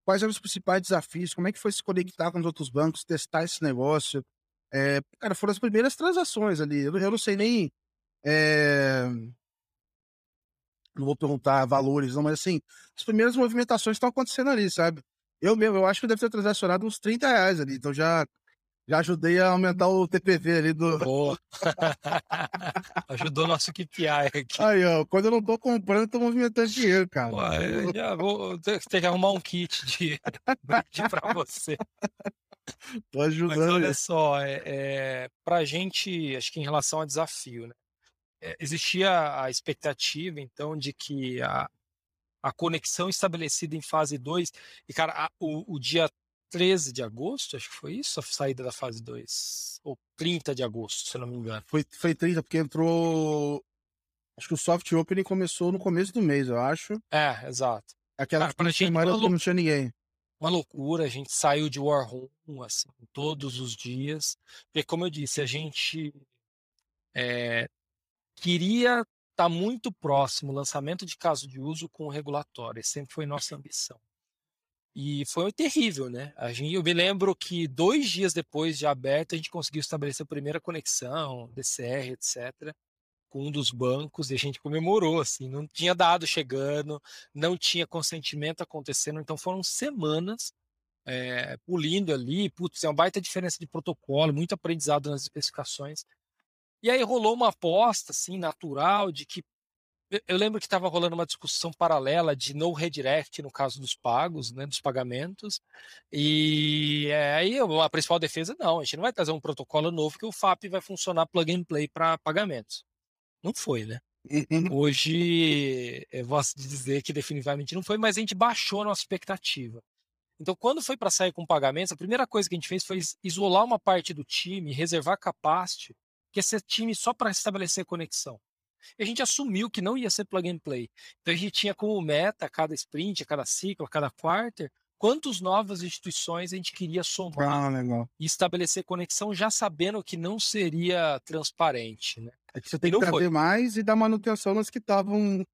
quais eram os principais desafios, como é que foi se conectar com os outros bancos, testar esse negócio. É, cara, foram as primeiras transações ali, eu, eu não sei nem é, não vou perguntar valores, não, mas assim, as primeiras movimentações estão acontecendo ali, sabe? Eu mesmo, eu acho que deve ter transacionado uns 30 reais ali, então já, já ajudei a aumentar o TPV ali do. Boa! Ajudou nosso KPI aqui. Aí, ó, quando eu não tô comprando, eu tô movimentando dinheiro, cara. Pô, já vou ter que arrumar um kit de brinde pra você. Tô ajudando. Mas olha só, é, é, pra gente, acho que em relação a desafio, né? Eh, existia a expectativa, então, de que a, a conexão estabelecida em fase 2, e, cara, a, o, o, dia 13 de agosto, acho que foi isso, a saída da fase 2, ou 30 de agosto, se não me engano. Foi, foi 30, porque entrou Acho que o soft opening começou no começo do mês, eu acho. É, exato. Aquela Cara, pra gente semana não tinha ninguém. uma loucura, a gente saiu de War Room, assim, todos os dias, porque como eu disse, a gente eh, queria estar muito próximo o lançamento de caso de uso com o regulatório, esse sempre foi nossa ambição. E foi terrível, né? A gente, eu me lembro que dois dias depois de aberto, a gente conseguiu estabelecer a primeira conexão, DCR, etc., com um dos bancos, e a gente comemorou, assim, não tinha dado chegando, não tinha consentimento acontecendo, então foram semanas é, pulindo ali, putz, é uma baita diferença de protocolo, muito aprendizado nas especificações. E aí rolou uma aposta, assim, natural, de que eu lembro que estava rolando uma discussão paralela de no redirect no caso dos pagos, né, dos pagamentos. E é, aí a principal defesa não, a gente não vai trazer um protocolo novo que o FAP vai funcionar plug and play para pagamentos. Não foi, né? Hoje eu posso dizer que definitivamente não foi, mas a gente baixou a nossa expectativa. Então, quando foi para sair com pagamentos, a primeira coisa que a gente fez foi isolar uma parte do time, reservar capacity, que é ser time só para estabelecer conexão. E a gente assumiu que não ia ser plug and play. Então a gente tinha como meta, a cada sprint, a cada ciclo, a cada quarter, quantas novas instituições a gente queria somar Ah, legal. e estabelecer conexão já sabendo que não seria transparente, né? É que você tem que não foi. trazer mais e dar manutenção nas que estavam.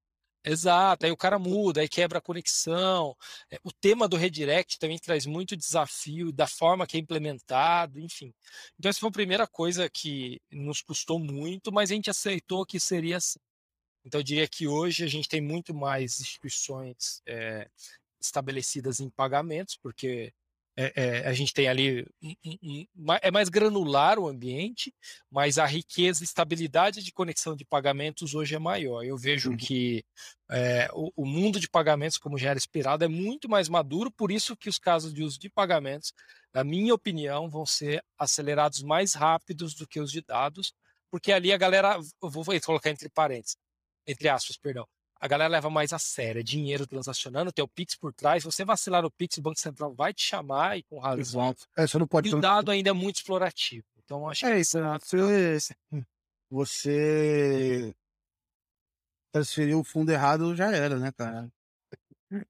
Exato, aí o cara muda, aí quebra a conexão. É, O tema do redirect também traz muito desafio da forma que é implementado, enfim. Então, essa foi a primeira coisa que nos custou muito, mas a gente aceitou que seria assim. Então, eu diria que hoje a gente tem muito mais instituições é, estabelecidas em pagamentos, porque é, é, a gente tem ali. é mais granular o ambiente, mas a riqueza e estabilidade de conexão de pagamentos hoje é maior. Eu vejo Uhum. que é, o, o mundo de pagamentos, como já era esperado, é muito mais maduro, por isso que os casos de uso de pagamentos, na minha opinião, vão ser acelerados mais rápidos do que os de dados, porque ali a galera, eu vou colocar entre parênteses, entre aspas, perdão, a galera leva mais a sério, é dinheiro transacionando, tem o Pix por trás, você vacilar no Pix, o Banco Central vai te chamar e com razão. Exato. É, você não pode. E o dado ainda é muito explorativo. Então, acho É que isso. essa- Você, você transferiu o fundo errado, já era, né, cara?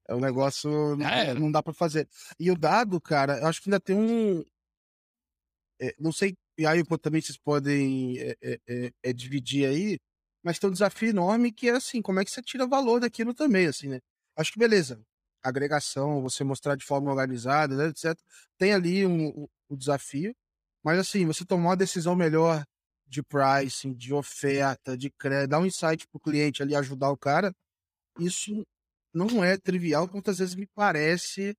É um negócio. Era. Não dá pra fazer. E o dado, cara, eu acho que ainda tem um. é, não sei. E aí também vocês podem é, é, é, é, dividir aí, mas tem um desafio enorme que é assim, como é que você tira valor daquilo também, assim, né? Acho que beleza. Agregação, você mostrar de forma organizada, né, etc. Tem ali um, um- um desafio, mas assim, você tomar uma decisão melhor de pricing, de oferta, de crédito, dar um insight pro cliente ali, ajudar o cara, isso não é trivial, quantas vezes me parece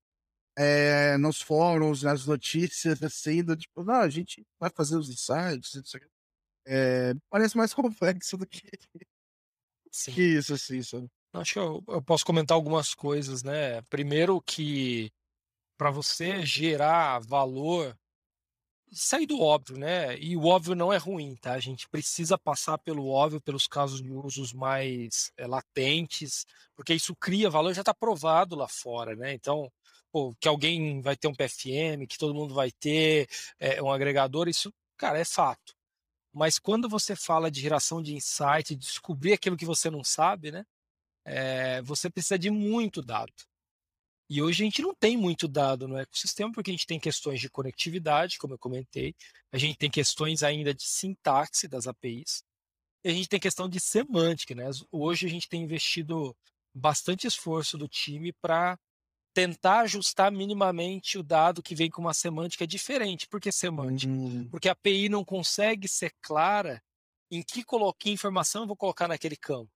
é, nos fóruns, nas notícias, assim, do tipo, não, a gente vai fazer os insights, aqui. É, parece mais complexo do que, que isso, assim, sabe? Acho que eu, eu posso comentar algumas coisas, né? Primeiro que para você gerar valor, sair do óbvio, né? E o óbvio não é ruim, tá? A gente precisa passar pelo óbvio, pelos casos de usos mais eh, latentes, porque isso cria valor, já está provado lá fora, né? Então, pô, que alguém vai ter um PFM, que todo mundo vai ter eh, um agregador, isso, cara, é fato. Mas quando você fala de geração de insight, de descobrir aquilo que você não sabe, né? eh, você precisa de muito dado. E hoje a gente não tem muito dado no ecossistema, porque a gente tem questões de conectividade, como eu comentei, a gente tem questões ainda de sintaxe das APIs, e a gente tem questão de semântica, né? Hoje a gente tem investido bastante esforço do time para tentar ajustar minimamente o dado que vem com uma semântica diferente. Por que semântica? Hum, Porque a API não consegue ser clara em que coloquei informação eu vou colocar naquele campo.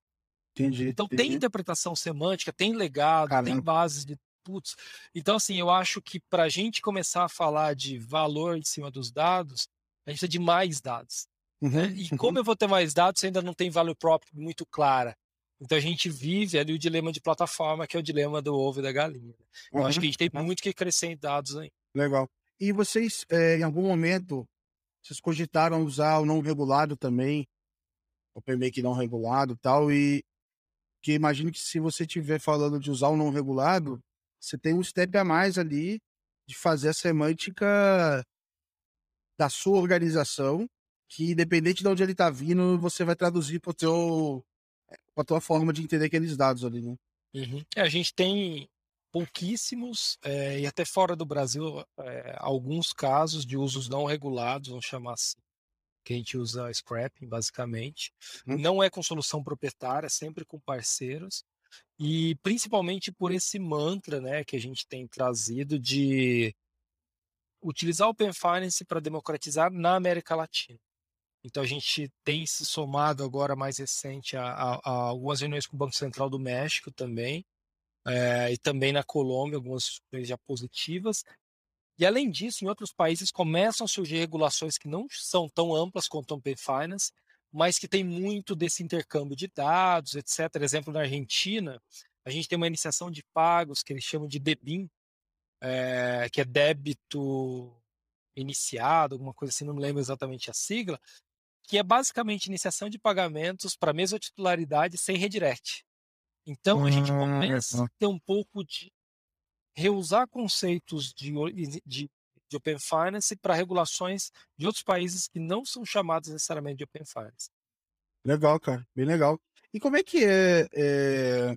entendi. Então tem entendi. interpretação semântica, tem legado, tem Caramba. bases de putz. Então assim, eu acho que para a gente começar a falar de valor em cima dos dados, a gente precisa de mais dados. Né? Uhum, E uhum. como eu vou ter mais dados, se ainda não tem value prop muito clara. Então a gente vive ali o dilema de plataforma, que é o dilema do ovo e da galinha. Eu acho que a gente tem uhum. muito que crescer em dados aí. Legal. E vocês, é, em algum momento, vocês cogitaram usar o não regulado também, o PMake não regulado e tal, e que imagino que se você estiver falando de usar o não regulado, você tem um step a mais ali de fazer a semântica da sua organização, que independente de onde ele está vindo, você vai traduzir para o teu com a tua forma de entender aqueles dados ali, né? Uhum. É, a gente tem pouquíssimos, é, e até fora do Brasil, é, alguns casos de usos não regulados, vamos chamar assim, que a gente usa scrapping, basicamente. Uhum. Não é com solução proprietária, é sempre com parceiros. E principalmente por esse mantra né, que a gente tem trazido de utilizar o Open Finance para democratizar na América Latina. Então a gente tem se somado agora mais recente a, a, a algumas reuniões com o Banco Central do México também, é, e também na Colômbia, algumas já positivas. E além disso, em outros países começam a surgir regulações que não são tão amplas quanto o Open Finance, mas que tem muito desse intercâmbio de dados, etc. Exemplo, na Argentina, a gente tem uma iniciação de pagos que eles chamam de DEBIM, é, que é débito iniciado, alguma coisa assim, não me lembro exatamente a sigla, que é basicamente iniciação de pagamentos para mesma titularidade sem redirect. Então a gente começa a ter um pouco de reusar conceitos de, de, de Open Finance para regulações de outros países que não são chamados necessariamente de Open Finance. Legal, cara, bem legal. E como é que é, é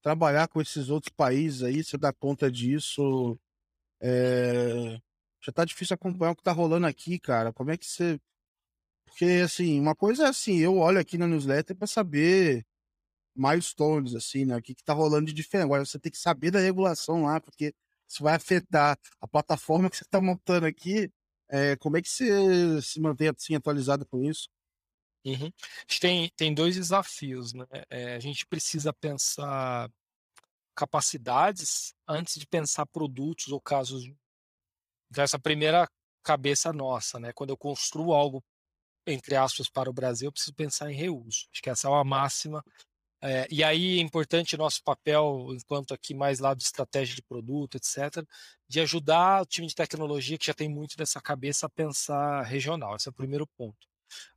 trabalhar com esses outros países aí? Você dá conta disso? É... Já tá difícil acompanhar o que tá rolando aqui, cara. Como é que você. Porque, assim, uma coisa é assim, eu olho aqui na newsletter para saber milestones, assim, né? O que, que tá rolando de diferente. Agora você tem que saber da regulação lá, porque isso vai afetar a plataforma que você está montando aqui. É, como é que você se mantém assim atualizado com isso? Uhum. A gente tem, tem dois desafios, né? É, a gente precisa pensar capacidades antes de pensar produtos ou casos. Então, essa primeira cabeça nossa, né? Quando eu construo algo, entre aspas, para o Brasil, eu preciso pensar em reuso. Acho que essa é uma máxima é, e aí é importante nosso papel, enquanto aqui mais lado de estratégia de produto, etc., de ajudar o time de tecnologia que já tem muito dessa cabeça a pensar regional. Esse é o primeiro ponto.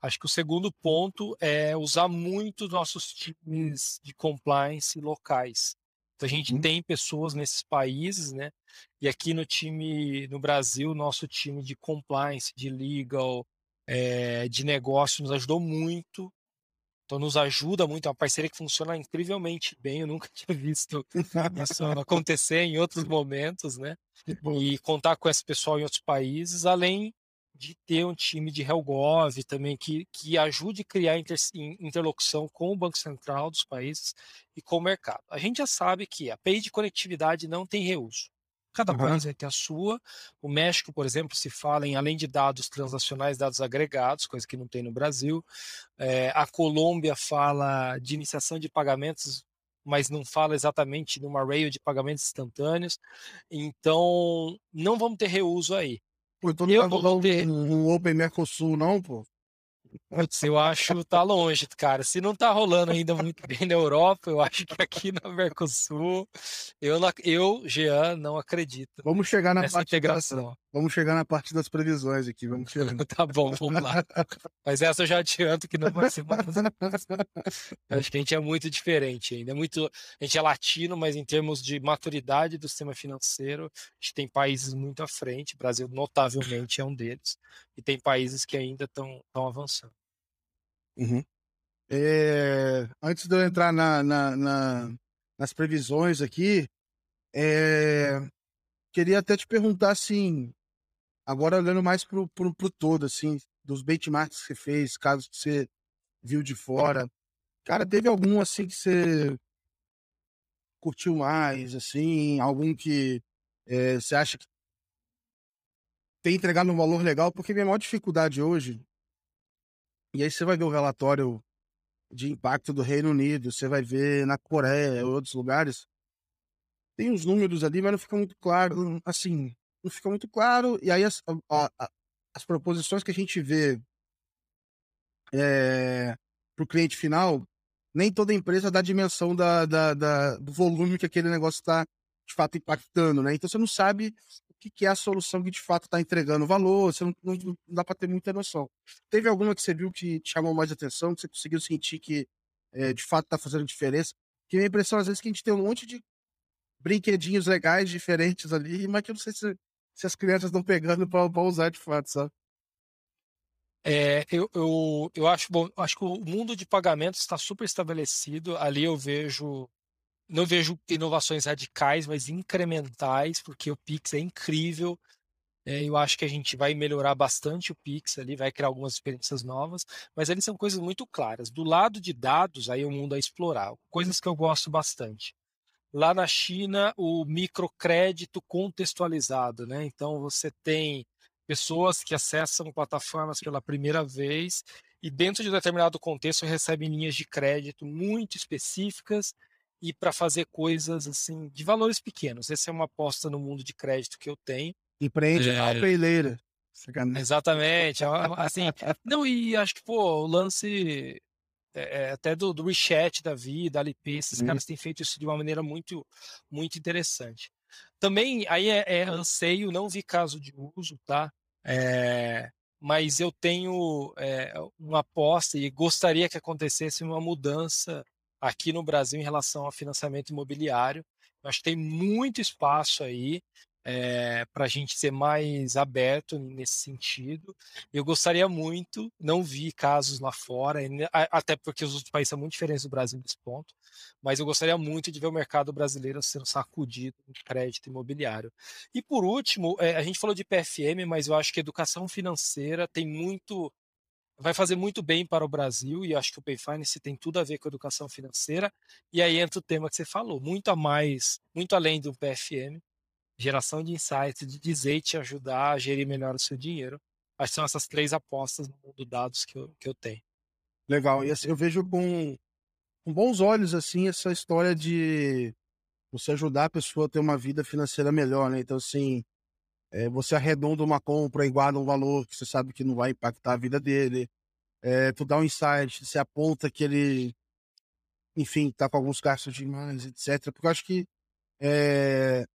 Acho que o segundo ponto é usar muito nossos times de compliance locais. Então, a gente uhum. tem pessoas nesses países, né? E aqui no time, no Brasil, nosso time de compliance, de legal, é, de negócio nos ajudou muito então nos ajuda muito, é uma parceria que funciona incrivelmente bem. Eu nunca tinha visto isso acontecer em outros momentos, né? E contar com esse pessoal em outros países, além de ter um time de Helgov também que, que ajude a criar inter, interlocução com o Banco Central dos países e com o mercado. A gente já sabe que a API de conectividade não tem reuso. Cada uhum. país vai ter a sua. O México, por exemplo, se fala em, além de dados transacionais, dados agregados, coisa que não tem no Brasil. É, a Colômbia fala de iniciação de pagamentos, mas não fala exatamente numa rail de pagamentos instantâneos. Então, não vamos ter reuso aí. Pô, então não eu vou ter... um Open Mercosul, não, pô? Putz, eu acho tá longe, cara. Se não tá rolando ainda muito bem na Europa, eu acho que aqui no Mercosul, eu, eu Jean, não acredito. Vamos chegar na parte integração. Da, vamos chegar na parte das previsões aqui, vamos chegar. tá bom, vamos lá. Mas essa eu já adianto que não vai ser mais. acho que a gente é muito diferente ainda. É muito, a gente é latino, mas em termos de maturidade do sistema financeiro, a gente tem países muito à frente. O Brasil notavelmente é um deles. E tem países que ainda estão avançando. Uhum. É, antes de eu entrar na, na, na, nas previsões aqui, é, queria até te perguntar assim, agora olhando mais pro, pro, pro todo, assim, dos benchmarks que você fez, casos que você viu de fora, cara, teve algum assim que você curtiu mais, assim, algum que é, você acha que tem entregado um valor legal? Porque minha maior dificuldade hoje e aí você vai ver o relatório de impacto do Reino Unido, você vai ver na Coreia, ou outros lugares. Tem os números ali, mas não fica muito claro, assim, não fica muito claro. E aí as, a, a, as proposições que a gente vê é, para o cliente final, nem toda empresa dá a dimensão da, da, da, do volume que aquele negócio está de fato impactando, né? Então você não sabe que, que é a solução que de fato está entregando valor, você não, não, não dá para ter muita noção. Teve alguma que você viu que te chamou mais atenção, que você conseguiu sentir que é, de fato está fazendo diferença? Que a impressão, às vezes, que a gente tem um monte de brinquedinhos legais, diferentes ali, mas que eu não sei se, se as crianças estão pegando para usar de fato, sabe? É, eu, eu, eu acho bom, acho que o mundo de pagamentos está super estabelecido. Ali eu vejo, não vejo inovações radicais, mas incrementais, porque o Pix é incrível. É, eu acho que a gente vai melhorar bastante o Pix ali, vai criar algumas experiências novas, mas ali são coisas muito claras. Do lado de dados, aí o mundo a explorar, coisas que eu gosto bastante. Lá na China, o microcrédito contextualizado, né? Então você tem pessoas que acessam plataformas pela primeira vez e dentro de determinado contexto recebem linhas de crédito muito específicas e para fazer coisas assim de valores pequenos. Essa é uma aposta no mundo de crédito que eu tenho. E prende É. a peleira. Exatamente. é uma- Assim, não, e acho que, pô, o lance é, é, até do, do WeChat da vida, Alipay, esses Uhum. caras têm feito isso de uma maneira muito, muito interessante. Também, aí é, é anseio, não vi caso de uso, tá? É, mas eu tenho é, uma aposta e gostaria que acontecesse uma mudança aqui no Brasil em relação ao financiamento imobiliário. Eu acho que tem muito espaço aí para a gente ser mais aberto nesse sentido. Eu gostaria muito, não vi casos lá fora, até porque os outros países são muito diferentes do Brasil nesse ponto, mas eu gostaria muito de ver o mercado brasileiro sendo sacudido em crédito imobiliário. E por último, eh, a gente falou de PFM, mas eu acho que educação financeira tem muito, vai fazer muito bem para o Brasil, e acho que o Pay Finance tem tudo a ver com educação financeira. E aí entra o tema que você falou, muito a mais, muito além do PFM, geração de insights, de dizer e te ajudar a gerir melhor o seu dinheiro. Acho que são essas três apostas no mundo dados que eu, que eu tenho. Legal. E assim, eu vejo com, com bons olhos assim essa história de você ajudar a pessoa a ter uma vida financeira melhor, né? Então, assim, é, você arredonda uma compra e guarda um valor que você sabe que não vai impactar a vida dele. É, tu dá um insight, você aponta que ele, enfim, tá com alguns gastos demais, etc. Porque eu acho que é,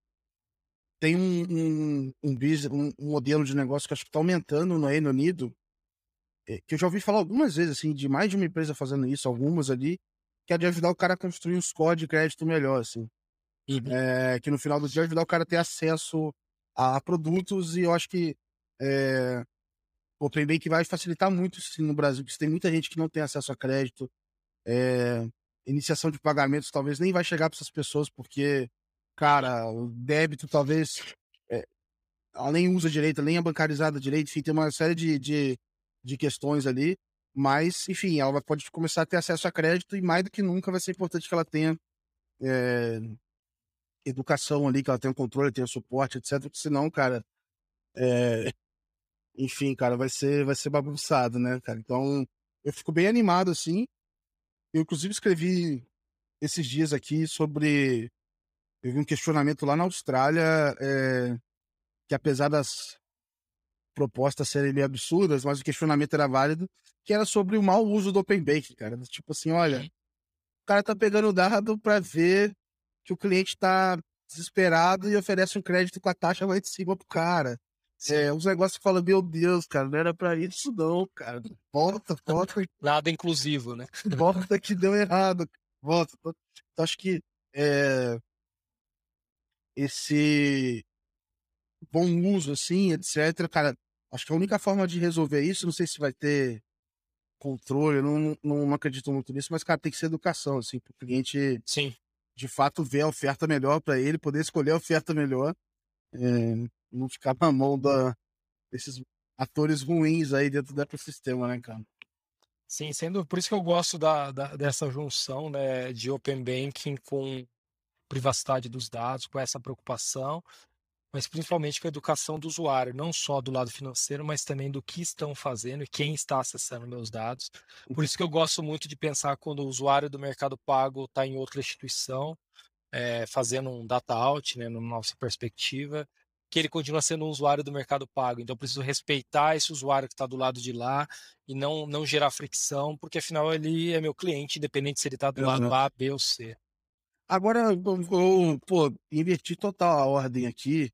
tem um, um, um, business, um, um modelo de negócio que acho que está aumentando no Reino Unido, que eu já ouvi falar algumas vezes, assim, de mais de uma empresa fazendo isso, algumas ali, que é de ajudar o cara a construir um score de crédito melhor, assim. É, que no final do dia ajudar o cara a ter acesso a produtos e eu acho que é, o Open Bank vai facilitar muito no Brasil, porque tem muita gente que não tem acesso a crédito. É, iniciação de pagamentos talvez nem vai chegar para essas pessoas, porque, cara, o débito talvez é, nem usa direito, nem é bancarizada direito, enfim, tem uma série de, de, de questões ali. Mas, enfim, ela pode começar a ter acesso a crédito e mais do que nunca vai ser importante que ela tenha é, educação ali, que ela tenha controle, tenha suporte, etc. Porque senão, cara, é... enfim, cara, vai ser, vai ser bagunçado, né, cara? Então, eu fico bem animado, assim. Eu, inclusive, escrevi esses dias aqui sobre. Eu vi um questionamento lá na Austrália, é... que apesar das propostas serem meio absurdas, mas o questionamento era válido, que era sobre o mau uso do Open Bank, cara. Tipo assim, olha, o cara tá pegando o dado para ver que o cliente tá desesperado e oferece um crédito com a taxa lá de cima pro cara. É, uns negócios que falam, meu Deus, cara, não era pra isso não, cara. Volta, volta. Nada inclusivo, né? Volta que deu errado. Volta. Então, acho que é, esse bom uso, assim, etc. Cara, acho que a única forma de resolver isso, não sei se vai ter controle, não, não, não acredito muito nisso, mas, cara, tem que ser educação, assim, pro cliente Sim. De fato ver a oferta melhor para ele, poder escolher a oferta melhor, é, não ficar na mão da, desses atores ruins aí dentro do ecossistema, né, cara? Sim, sendo por isso que eu gosto da, da, dessa junção né, de open banking com privacidade dos dados, com essa preocupação, mas principalmente com a educação do usuário, não só do lado financeiro, mas também do que estão fazendo e quem está acessando meus dados. Por isso que eu gosto muito de pensar quando o usuário do Mercado Pago está em outra instituição, é, fazendo um data out, né, na nossa perspectiva, que ele continua sendo um usuário do Mercado Pago. Então, eu preciso respeitar esse usuário que está do lado de lá e não, não gerar fricção, porque afinal ele é meu cliente, independente se ele está do Exato. lado A, B ou C. Agora, eu, eu, pô, inverti total a ordem aqui,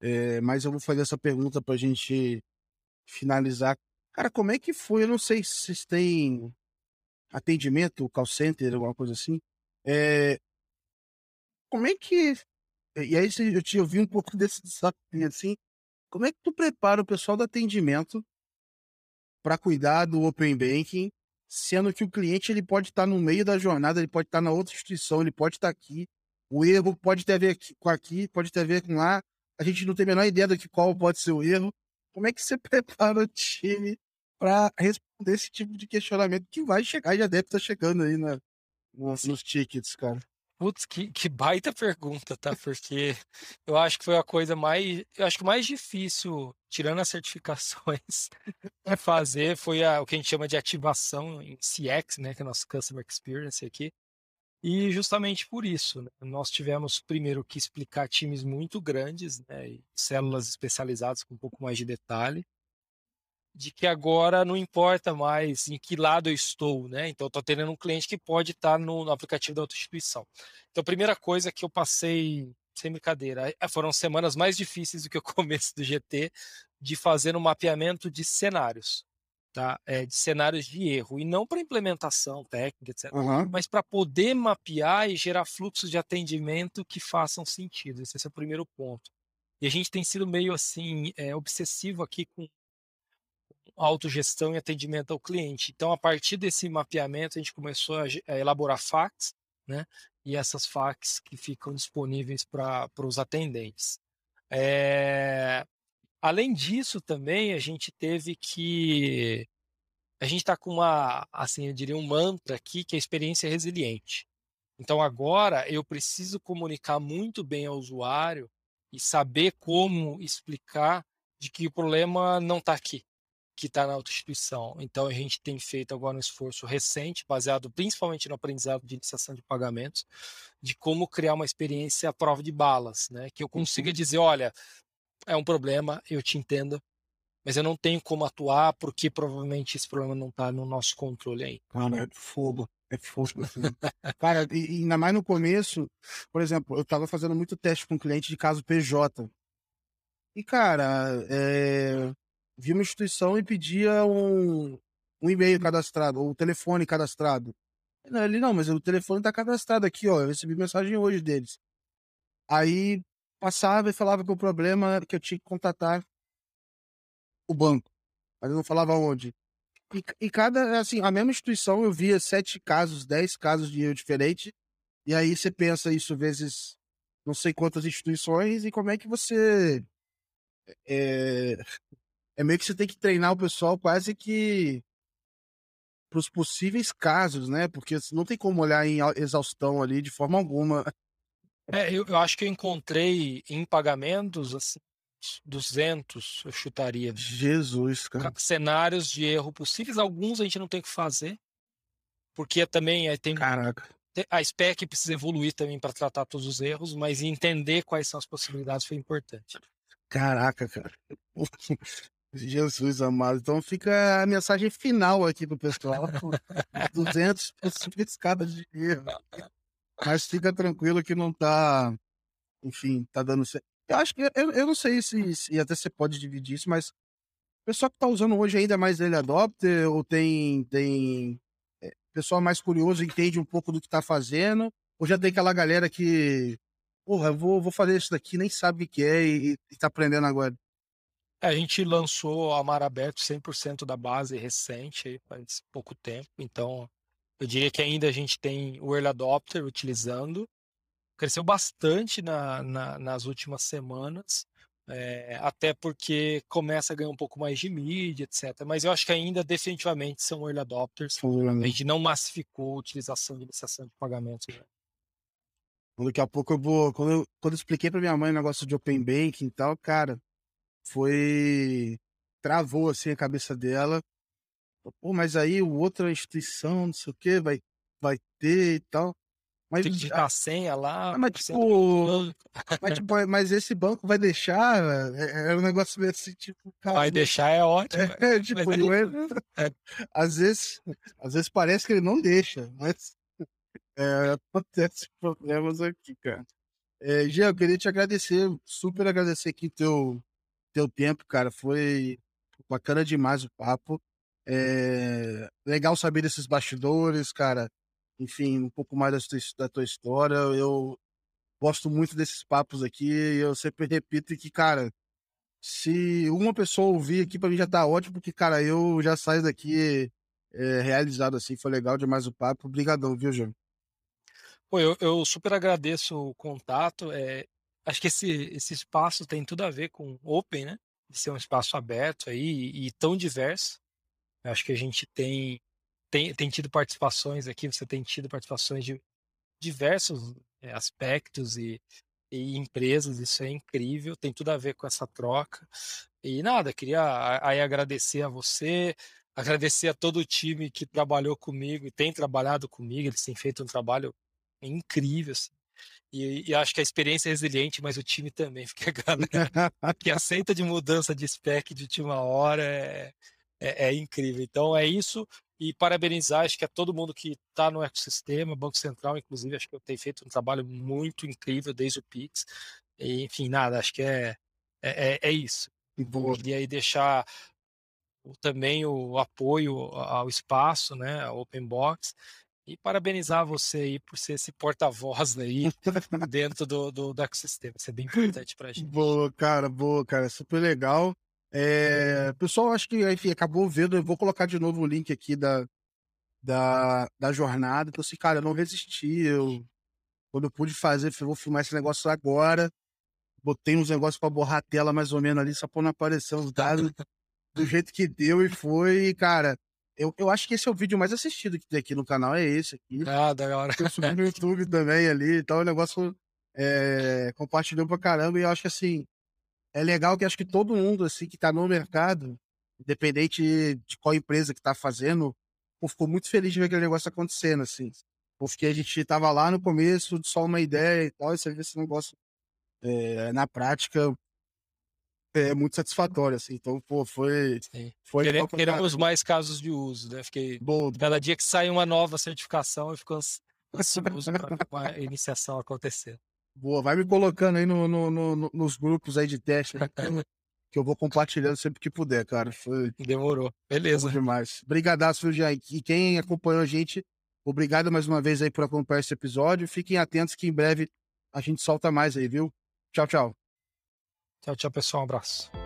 é, mas eu vou fazer essa pergunta para a gente finalizar. Cara, como é que foi? Eu não sei se vocês têm atendimento, call center, alguma coisa assim. É, como é que. E aí eu te ouvi um pouco desse desafio, assim. Como é que tu prepara o pessoal do atendimento para cuidar do Open Banking, sendo que o cliente ele pode estar tá no meio da jornada, ele pode estar tá na outra instituição, ele pode estar tá aqui. O erro pode ter a ver com aqui, pode ter a ver com lá. A gente não tem a menor ideia do que qual pode ser o erro. Como é que você prepara o time para responder esse tipo de questionamento que vai chegar e já deve estar chegando aí na, nos, nos tickets, cara? Putz, que, que baita pergunta, tá? Porque eu acho que foi a coisa mais. Eu acho que mais difícil, tirando as certificações, é fazer foi a, o que a gente chama de ativação em CX, né? Que é o nosso Customer Experience aqui. E justamente por isso, né? nós tivemos primeiro que explicar times muito grandes, né? E células especializadas com um pouco mais de detalhe de que agora não importa mais em que lado eu estou, né? Então, estou tendo um cliente que pode estar no, no, aplicativo da outra instituição. Então, a primeira coisa que eu passei, sem brincadeira, é, foram semanas mais difíceis do que o começo do GT, de fazer um mapeamento de cenários, tá? É, de cenários de erro, e não para implementação técnica, etc., uhum. mas para poder mapear e gerar fluxos de atendimento que façam sentido. Esse é o primeiro ponto. E a gente tem sido meio assim, é, obsessivo aqui com autogestão e atendimento ao cliente. Então, a partir desse mapeamento, a gente começou a, elaborar FAQs, né? E essas FAQs que ficam disponíveis para os atendentes. É... Além disso, também a gente teve que. A gente está com uma, assim, eu diria, um mantra aqui que é a experiência resiliente. Então, agora eu preciso comunicar muito bem ao usuário e saber como explicar de que o problema não está aqui, que está na autoinstituição. Então, a gente tem feito agora um esforço recente, baseado principalmente no aprendizado de iniciação de pagamentos, de como criar uma experiência à prova de balas, né? Que eu consiga uhum. dizer, olha, é um problema, eu te entendo, mas eu não tenho como atuar porque provavelmente esse problema não está no nosso controle aí. Cara, é fogo. É fogo. Assim. Cara, e, ainda mais no começo, por exemplo, eu estava fazendo muito teste com cliente de caso PJ. E, cara, é, vi uma instituição e pedia um, um e-mail cadastrado, ou um telefone cadastrado. Ele, não, mas o telefone tá cadastrado aqui, ó. Eu recebi mensagem hoje deles. Aí passava e falava que o problema era que eu tinha que contatar o banco. Mas eu não falava onde. E, e cada, assim, a mesma instituição eu via sete casos, dez casos de erro diferente. E aí você pensa isso vezes não sei quantas instituições e como é que você é, é meio que você tem que treinar o pessoal quase que para os possíveis casos, né? Porque não tem como olhar em exaustão ali de forma alguma. É, eu, eu acho que eu encontrei em pagamentos assim 200, eu chutaria. Jesus, cara. Cenários de erro possíveis, alguns a gente não tem que fazer, porque também é, tem Caraca. a spec precisa evoluir também para tratar todos os erros, mas entender quais são as possibilidades foi importante. Caraca, cara. Jesus amado. Então fica a mensagem final aqui pro pessoal. 200 possíveis cada de erro. Mas fica tranquilo que não tá. Enfim, tá dando. Eu acho que. Eu, eu não sei se, se até você pode dividir isso, mas o pessoal que tá usando hoje ainda é mais ele adopter ou tem. tem é, pessoal mais curioso entende um pouco do que tá fazendo, ou já tem aquela galera que. Porra, eu vou, vou fazer isso daqui, nem sabe o que é e, e tá aprendendo agora. É, a gente lançou a Mar Aberto 100% da base recente, faz pouco tempo, então eu diria que ainda a gente tem o Early Adopter utilizando. Cresceu bastante na, na, nas últimas semanas, é, até porque começa a ganhar um pouco mais de mídia, etc. Mas eu acho que ainda definitivamente são Early Adopters. A gente não massificou a utilização de iniciação de pagamentos. Né? Daqui a pouco eu vou. Quando eu, quando eu expliquei para minha mãe o negócio de Open Banking e tal, cara, foi. travou assim a cabeça dela. Pô, mas aí outra instituição, não sei o que, vai, vai ter e tal. Mas, Tem que digitar a senha lá. Ah, mas, tipo, mas, tipo, mas esse banco vai deixar. É, é um negócio meio assim, tipo. Cara, vai deixar é ótimo. É, tipo, é, é, às, vezes, às vezes parece que ele não deixa, mas é, acontece problemas aqui, cara. É, Gia, eu queria te agradecer, super agradecer aqui teu, teu tempo, cara. Foi bacana demais o papo. É legal saber desses bastidores, cara. Enfim, um pouco mais da tua, da tua história. Eu gosto muito desses papos aqui e eu sempre repito que, cara, Se uma pessoa ouvir aqui, pra mim já tá ótimo, porque, cara, eu já saio daqui é, realizado assim. Foi legal demais o papo. Obrigadão, viu, João? Pô, eu, eu super agradeço o contato. É, acho que esse, esse espaço tem tudo a ver com Open, né? De ser um espaço aberto aí e, e tão diverso. Eu acho que a gente tem, tem, tem tido participações aqui, você tem tido participações de diversos é, aspectos e, e empresas, isso é incrível, tem tudo a ver com essa troca. E nada, queria aí agradecer a você, agradecer a todo o time que trabalhou comigo e tem trabalhado comigo, eles têm feito um trabalho incrível, assim. E, e, acho que a experiência é resiliente, mas o time também, porque a galera que aceita de mudança de spec de última hora é, é, é, incrível. Então é isso, e parabenizar, acho que é todo mundo que está no ecossistema, Banco Central, inclusive, acho que eu tenho feito um trabalho muito incrível desde o Pix. E, enfim, nada, acho que é, é, é, é isso. E aí deixar também o apoio ao espaço, né, ao Open Box, e parabenizar você aí por ser esse porta-voz aí dentro do, do, do ecossistema. Isso é bem importante para a gente. Boa, cara, boa, cara. Super legal. É, pessoal, acho que enfim, acabou vendo. Eu vou colocar de novo o link aqui da, da, da jornada. Então, assim, cara, eu não resisti. Eu, quando eu pude fazer, eu vou filmar esse negócio agora. Botei uns negócios para borrar a tela mais ou menos ali, só para não aparecer os dados do jeito que deu e foi, cara. Eu, eu acho que esse é o vídeo mais assistido que tem aqui no canal, é esse aqui. Ah, da hora. Eu subi no YouTube também ali, então o negócio é, compartilhou pra caramba e eu acho que assim, é legal que acho que todo mundo assim que tá no mercado, independente de qual empresa que tá fazendo, ficou muito feliz de ver aquele negócio acontecendo, assim. Porque a gente tava lá no começo, só uma ideia e tal, e você vê esse negócio é, na prática é muito satisfatório, assim. Então, pô, foi. foi Queremos, queremos mais casos de uso, né? Fiquei. Bom, cada dia que sai uma nova certificação, eu fico ansioso para a iniciação acontecer. Boa, vai me colocando aí no, no, no, nos grupos aí de teste, que eu vou compartilhando sempre que puder, cara. Foi... Demorou. Beleza. demais. Obrigadaço, Jair. E quem acompanhou a gente, obrigado mais uma vez aí por acompanhar esse episódio. Fiquem atentos que em breve a gente solta mais aí, viu? Tchau, tchau. Tchau, tchau, pessoal. Um abraço.